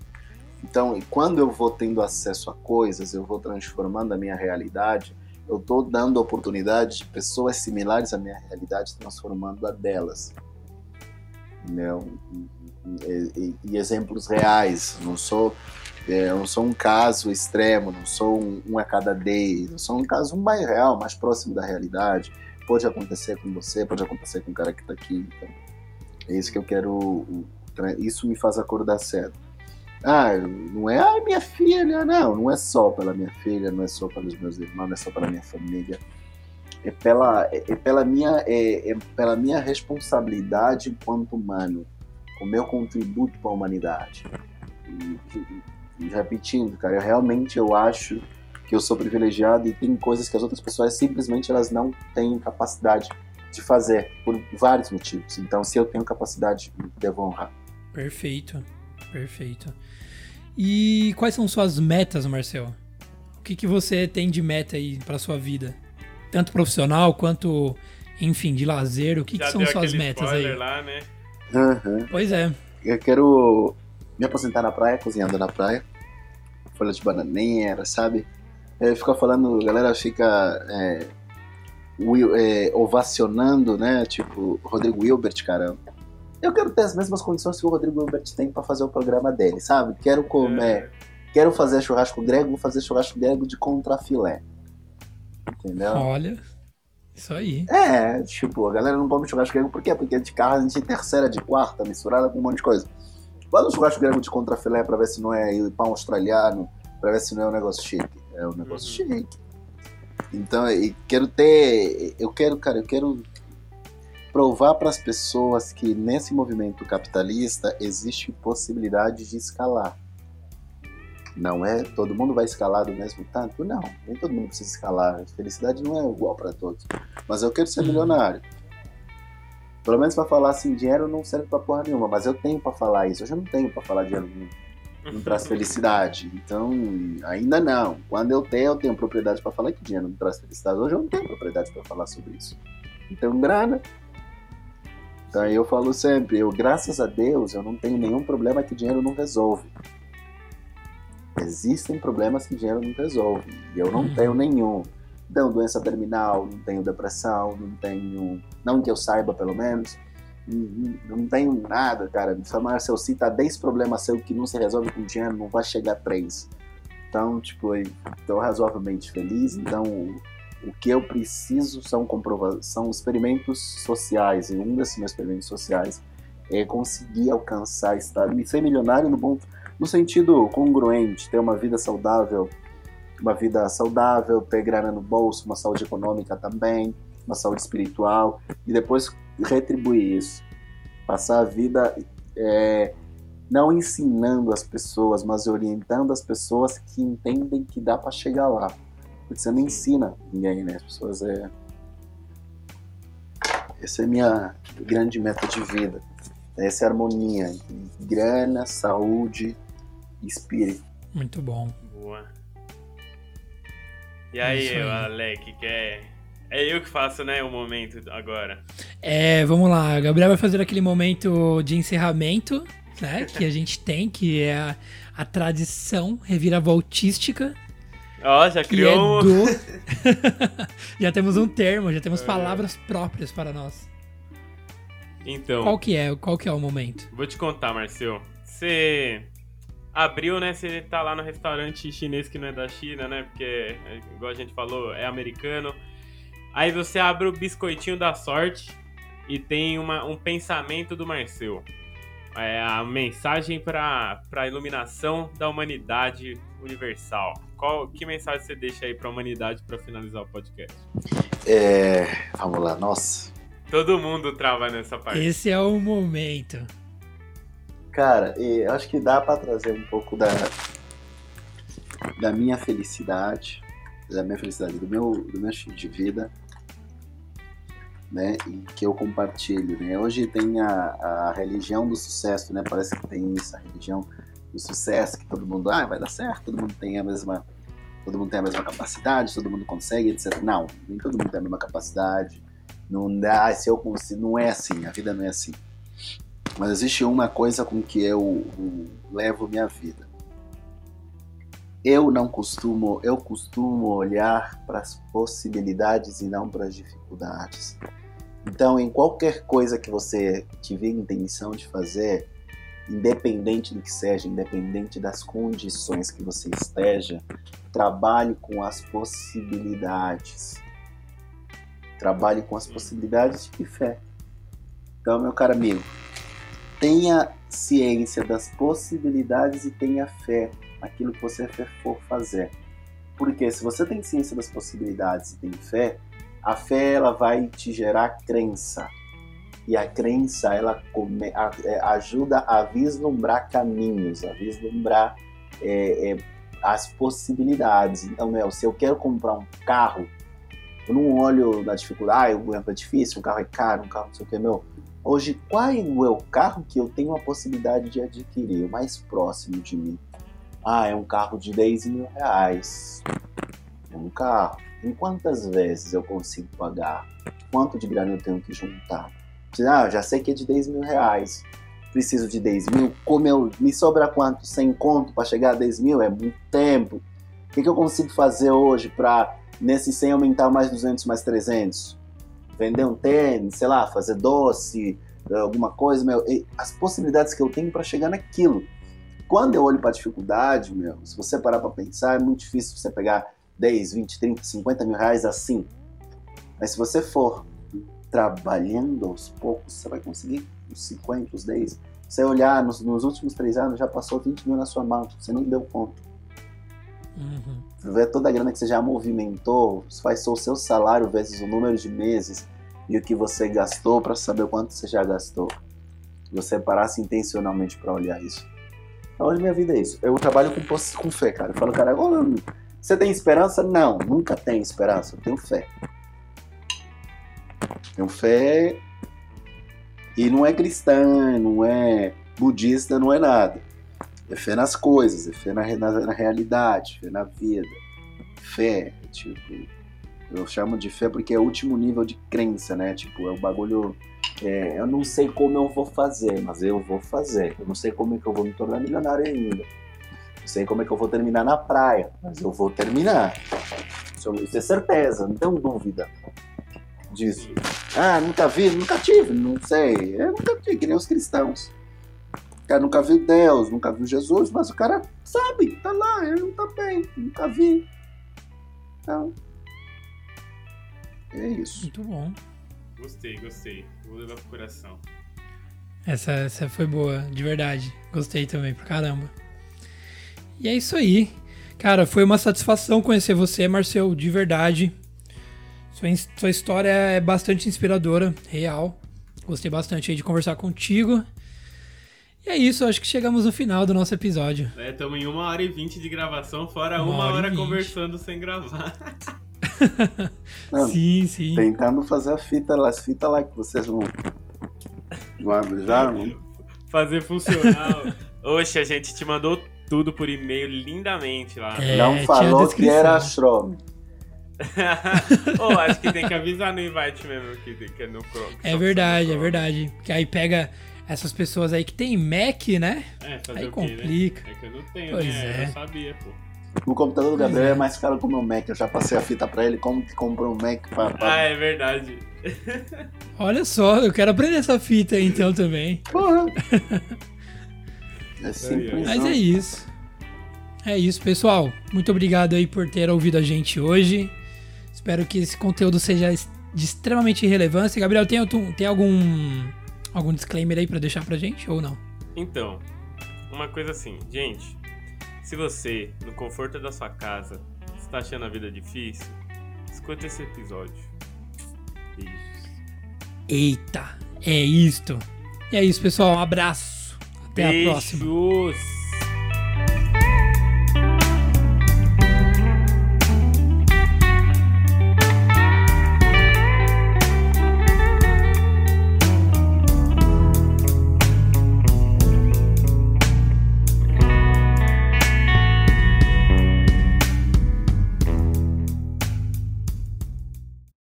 Então, quando eu vou tendo acesso a coisas, eu vou transformando a minha realidade, eu estou dando oportunidade de pessoas similares à minha realidade transformando a delas. Entendeu? E, e, e exemplos reais. Não sou, é, não sou um caso extremo, não sou um, um a cada day, não sou um caso mais real, mais próximo da realidade. Pode acontecer com você, pode acontecer com o cara que está aqui. Então, é isso que eu quero. Isso me faz acordar cedo. Ah, não é a minha filha, não. Não é só pela minha filha, não é só pelos meus irmãos, não é só pela minha família. É pela, é, é pela, minha, é, é pela minha responsabilidade enquanto humano, o meu contributo para a humanidade. E, e, repetindo, cara, eu realmente eu acho que eu sou privilegiado e tem coisas que as outras pessoas simplesmente elas não têm capacidade de fazer por vários motivos. Então, se eu tenho capacidade, devo honrar. Perfeito, perfeito. E quais são suas metas, Marcel? O que, que você tem de meta aí para sua vida? Tanto profissional quanto, enfim, de lazer. O que, que são suas metas aí? Lá, né? Uhum. Pois é. Eu quero me aposentar na praia, cozinhando na praia. Folha de bananeira, sabe? É, fica falando, a galera fica é, é, ovacionando, né? Tipo, Rodrigo Wilbert, cara eu quero ter as mesmas condições que o Rodrigo Hilbert tem para fazer o programa dele, sabe? Quero comer, é. quero fazer churrasco grego, vou fazer churrasco grego de contrafilé. Entendeu? Olha, isso aí. É, tipo, a galera não come churrasco grego por quê? Porque de carro a gente terceira, de quarta, misturada com um monte de coisa. Faz um churrasco grego de contrafilé pra ver se não é pão australiano, pra ver se não é um negócio chique. É um negócio uhum. chique. Então, e quero ter. Eu quero, cara, eu quero provar para as pessoas que nesse movimento capitalista existe possibilidade de escalar. Não é todo mundo vai escalar do mesmo tanto? Não, nem todo mundo precisa escalar. Felicidade não é igual para todos. Mas eu quero ser uhum. milionário. Pelo menos para falar assim, dinheiro não serve para porra nenhuma, mas eu tenho para falar isso. Eu já não tenho para falar dinheiro não, não [laughs] traz felicidade. Então, ainda não. Quando eu tenho, eu tenho propriedade para falar que dinheiro não traz felicidade. Hoje eu não tenho propriedade para falar sobre isso. Então, grana, então eu falo sempre, eu graças a Deus eu não tenho nenhum problema que dinheiro não resolve. Existem problemas que dinheiro não resolve e eu não uhum. tenho nenhum. Tenho doença terminal, não tenho depressão, não tenho, não que eu saiba pelo menos, não tenho nada, cara. Se eu cita 10 problemas seus que não se resolve com dinheiro, não vai chegar a 3. Então, tipo, estou razoavelmente feliz. Então, o que eu preciso são comprovações, são experimentos sociais, e um desses meus experimentos sociais é conseguir alcançar, estar, me ser milionário no bom, no sentido congruente, ter uma vida saudável, uma vida saudável, ter grana no bolso, uma saúde econômica também, uma saúde espiritual, e depois retribuir isso. Passar a vida é, não ensinando as pessoas, mas orientando as pessoas que entendem que dá para chegar lá. Porque você não ensina ninguém, né? As pessoas é. Essa é a minha grande meta de vida. Essa é a harmonia. Grana, saúde e espírito. Muito bom. Boa. E aí, aí. Alec, que é. É eu que faço, né, o momento agora. É, vamos lá. A Gabriel vai fazer aquele momento de encerramento, né? que a gente tem, que é a, a tradição reviravoltística Ó, oh, já criou. É do... [laughs] já temos um termo, já temos é. palavras próprias para nós. Então. Qual que é? Qual que é o momento? Vou te contar, Marcelo. Você abriu, né? Você tá lá no restaurante chinês que não é da China, né? Porque, igual a gente falou, é americano. Aí você abre o biscoitinho da sorte e tem uma, um pensamento do Marcel. É a mensagem para a iluminação da humanidade universal. Qual, que mensagem você deixa aí para a humanidade para finalizar o podcast? É, vamos lá, nossa. Todo mundo trava nessa parte. Esse é o momento. Cara, eu acho que dá para trazer um pouco da da minha felicidade, da minha felicidade, do meu do meu estilo de vida né, e que eu compartilho, né? Hoje tem a, a religião do sucesso, né? Parece que tem essa religião do sucesso que todo mundo, ah, vai dar certo, todo mundo tem a mesma todo mundo tem a mesma capacidade, todo mundo consegue, etc. Não, nem todo mundo tem a mesma capacidade. Não dá, se eu consigo, não é assim, a vida não é assim. Mas existe uma coisa com que eu, eu levo minha vida. Eu não costumo, eu costumo olhar para as possibilidades e não para as dificuldades. Então, em qualquer coisa que você tiver intenção de fazer, independente do que seja, independente das condições que você esteja, trabalhe com as possibilidades. Trabalhe com as possibilidades de fé. Então, meu caro amigo, tenha ciência das possibilidades e tenha fé naquilo que você for fazer. Porque se você tem ciência das possibilidades e tem fé, a fé ela vai te gerar crença. E a crença ela come, a, é, ajuda a vislumbrar caminhos, a vislumbrar é, é, as possibilidades. Então, meu, se eu quero comprar um carro, eu não olho na dificuldade, ah, é difícil, um carro é caro, um carro não sei o que, meu. Hoje, qual é o carro que eu tenho a possibilidade de adquirir, o mais próximo de mim? Ah, é um carro de 10 mil reais. É um carro. Em quantas vezes eu consigo pagar? Quanto de grana eu tenho que juntar? Ah, já sei que é de 10 mil reais. Preciso de 10 mil. Como eu, me sobra quanto? Sem conto para chegar a 10 mil? É muito tempo. O que, que eu consigo fazer hoje para, nesse 100, aumentar mais 200, mais 300? Vender um tênis, sei lá, fazer doce, alguma coisa. Meu, as possibilidades que eu tenho para chegar naquilo. Quando eu olho para dificuldade, meu, se você parar para pensar, é muito difícil você pegar 10, 20, 30, 50 mil reais assim. Mas se você for trabalhando aos poucos, você vai conseguir os 50, os 10. Você olhar nos, nos últimos três anos, já passou 20 mil na sua mão, você nem deu conta. Uhum. Vê toda a grana que você já movimentou, faz o seu salário vezes o número de meses e o que você gastou para saber quanto você já gastou. Você parasse intencionalmente para olhar isso. Então, hoje minha vida é isso. Eu trabalho com, com fé, cara. Eu falo, cara, você tem esperança? Não, nunca tem esperança. Eu tenho fé. Tenho fé e não é cristã, não é budista, não é nada. É fé nas coisas, é fé na, na, na realidade, fé na vida. Fé, tipo, eu chamo de fé porque é o último nível de crença, né? Tipo, é o bagulho. É, eu não sei como eu vou fazer, mas eu vou fazer. Eu não sei como é que eu vou me tornar milionário ainda. Não sei como é que eu vou terminar na praia, mas eu vou terminar. Isso é certeza, não tenho dúvida disso. Ah, nunca vi, nunca tive, não sei. Eu nunca tive, que nem os cristãos. O cara nunca viu Deus, nunca viu Jesus, mas o cara sabe, tá lá, ele não tá bem, nunca vi. Então, é isso. Muito bom. Gostei, gostei. Vou levar pro coração. Essa, essa foi boa, de verdade. Gostei também, pra caramba. E é isso aí. Cara, foi uma satisfação conhecer você, Marcel, de verdade. Sua, sua história é bastante inspiradora, real. Gostei bastante de conversar contigo. E é isso, acho que chegamos no final do nosso episódio. É, estamos em uma hora e vinte de gravação, fora uma, uma hora, hora conversando sem gravar. [laughs] Não, sim, sim. Tentando fazer a fita lá, as fitas lá que vocês não. Já, não. Fazer funcionar. [laughs] Oxe, a gente te mandou tudo por e-mail lindamente lá. É, não falou que era Oh, acho que tem que avisar no invite mesmo que, que é no Chrome. É verdade, é verdade. Porque aí pega essas pessoas aí que tem Mac, né? É, fazer aí o complica. Né? É que eu não tenho, pois né? É. Eu sabia, pô. O computador do Gabriel é. é. mais caro que o meu Mac. Eu já passei a fita pra ele como que comprou um Mac pra, pra... Ah, é verdade. [laughs] Olha só, eu quero aprender essa fita aí então também. Porra. [laughs] é simples. Mas é isso. É isso, pessoal. Muito obrigado aí por ter ouvido a gente hoje. Espero que esse conteúdo seja de extremamente relevância. Gabriel, tem, tem algum, algum disclaimer aí para deixar pra gente ou não? Então, uma coisa assim, gente. Se você, no conforto da sua casa, está achando a vida difícil, escuta esse episódio. Beijos. Eita, é isto. E é isso, pessoal. Um abraço. Até Beijos. a próxima.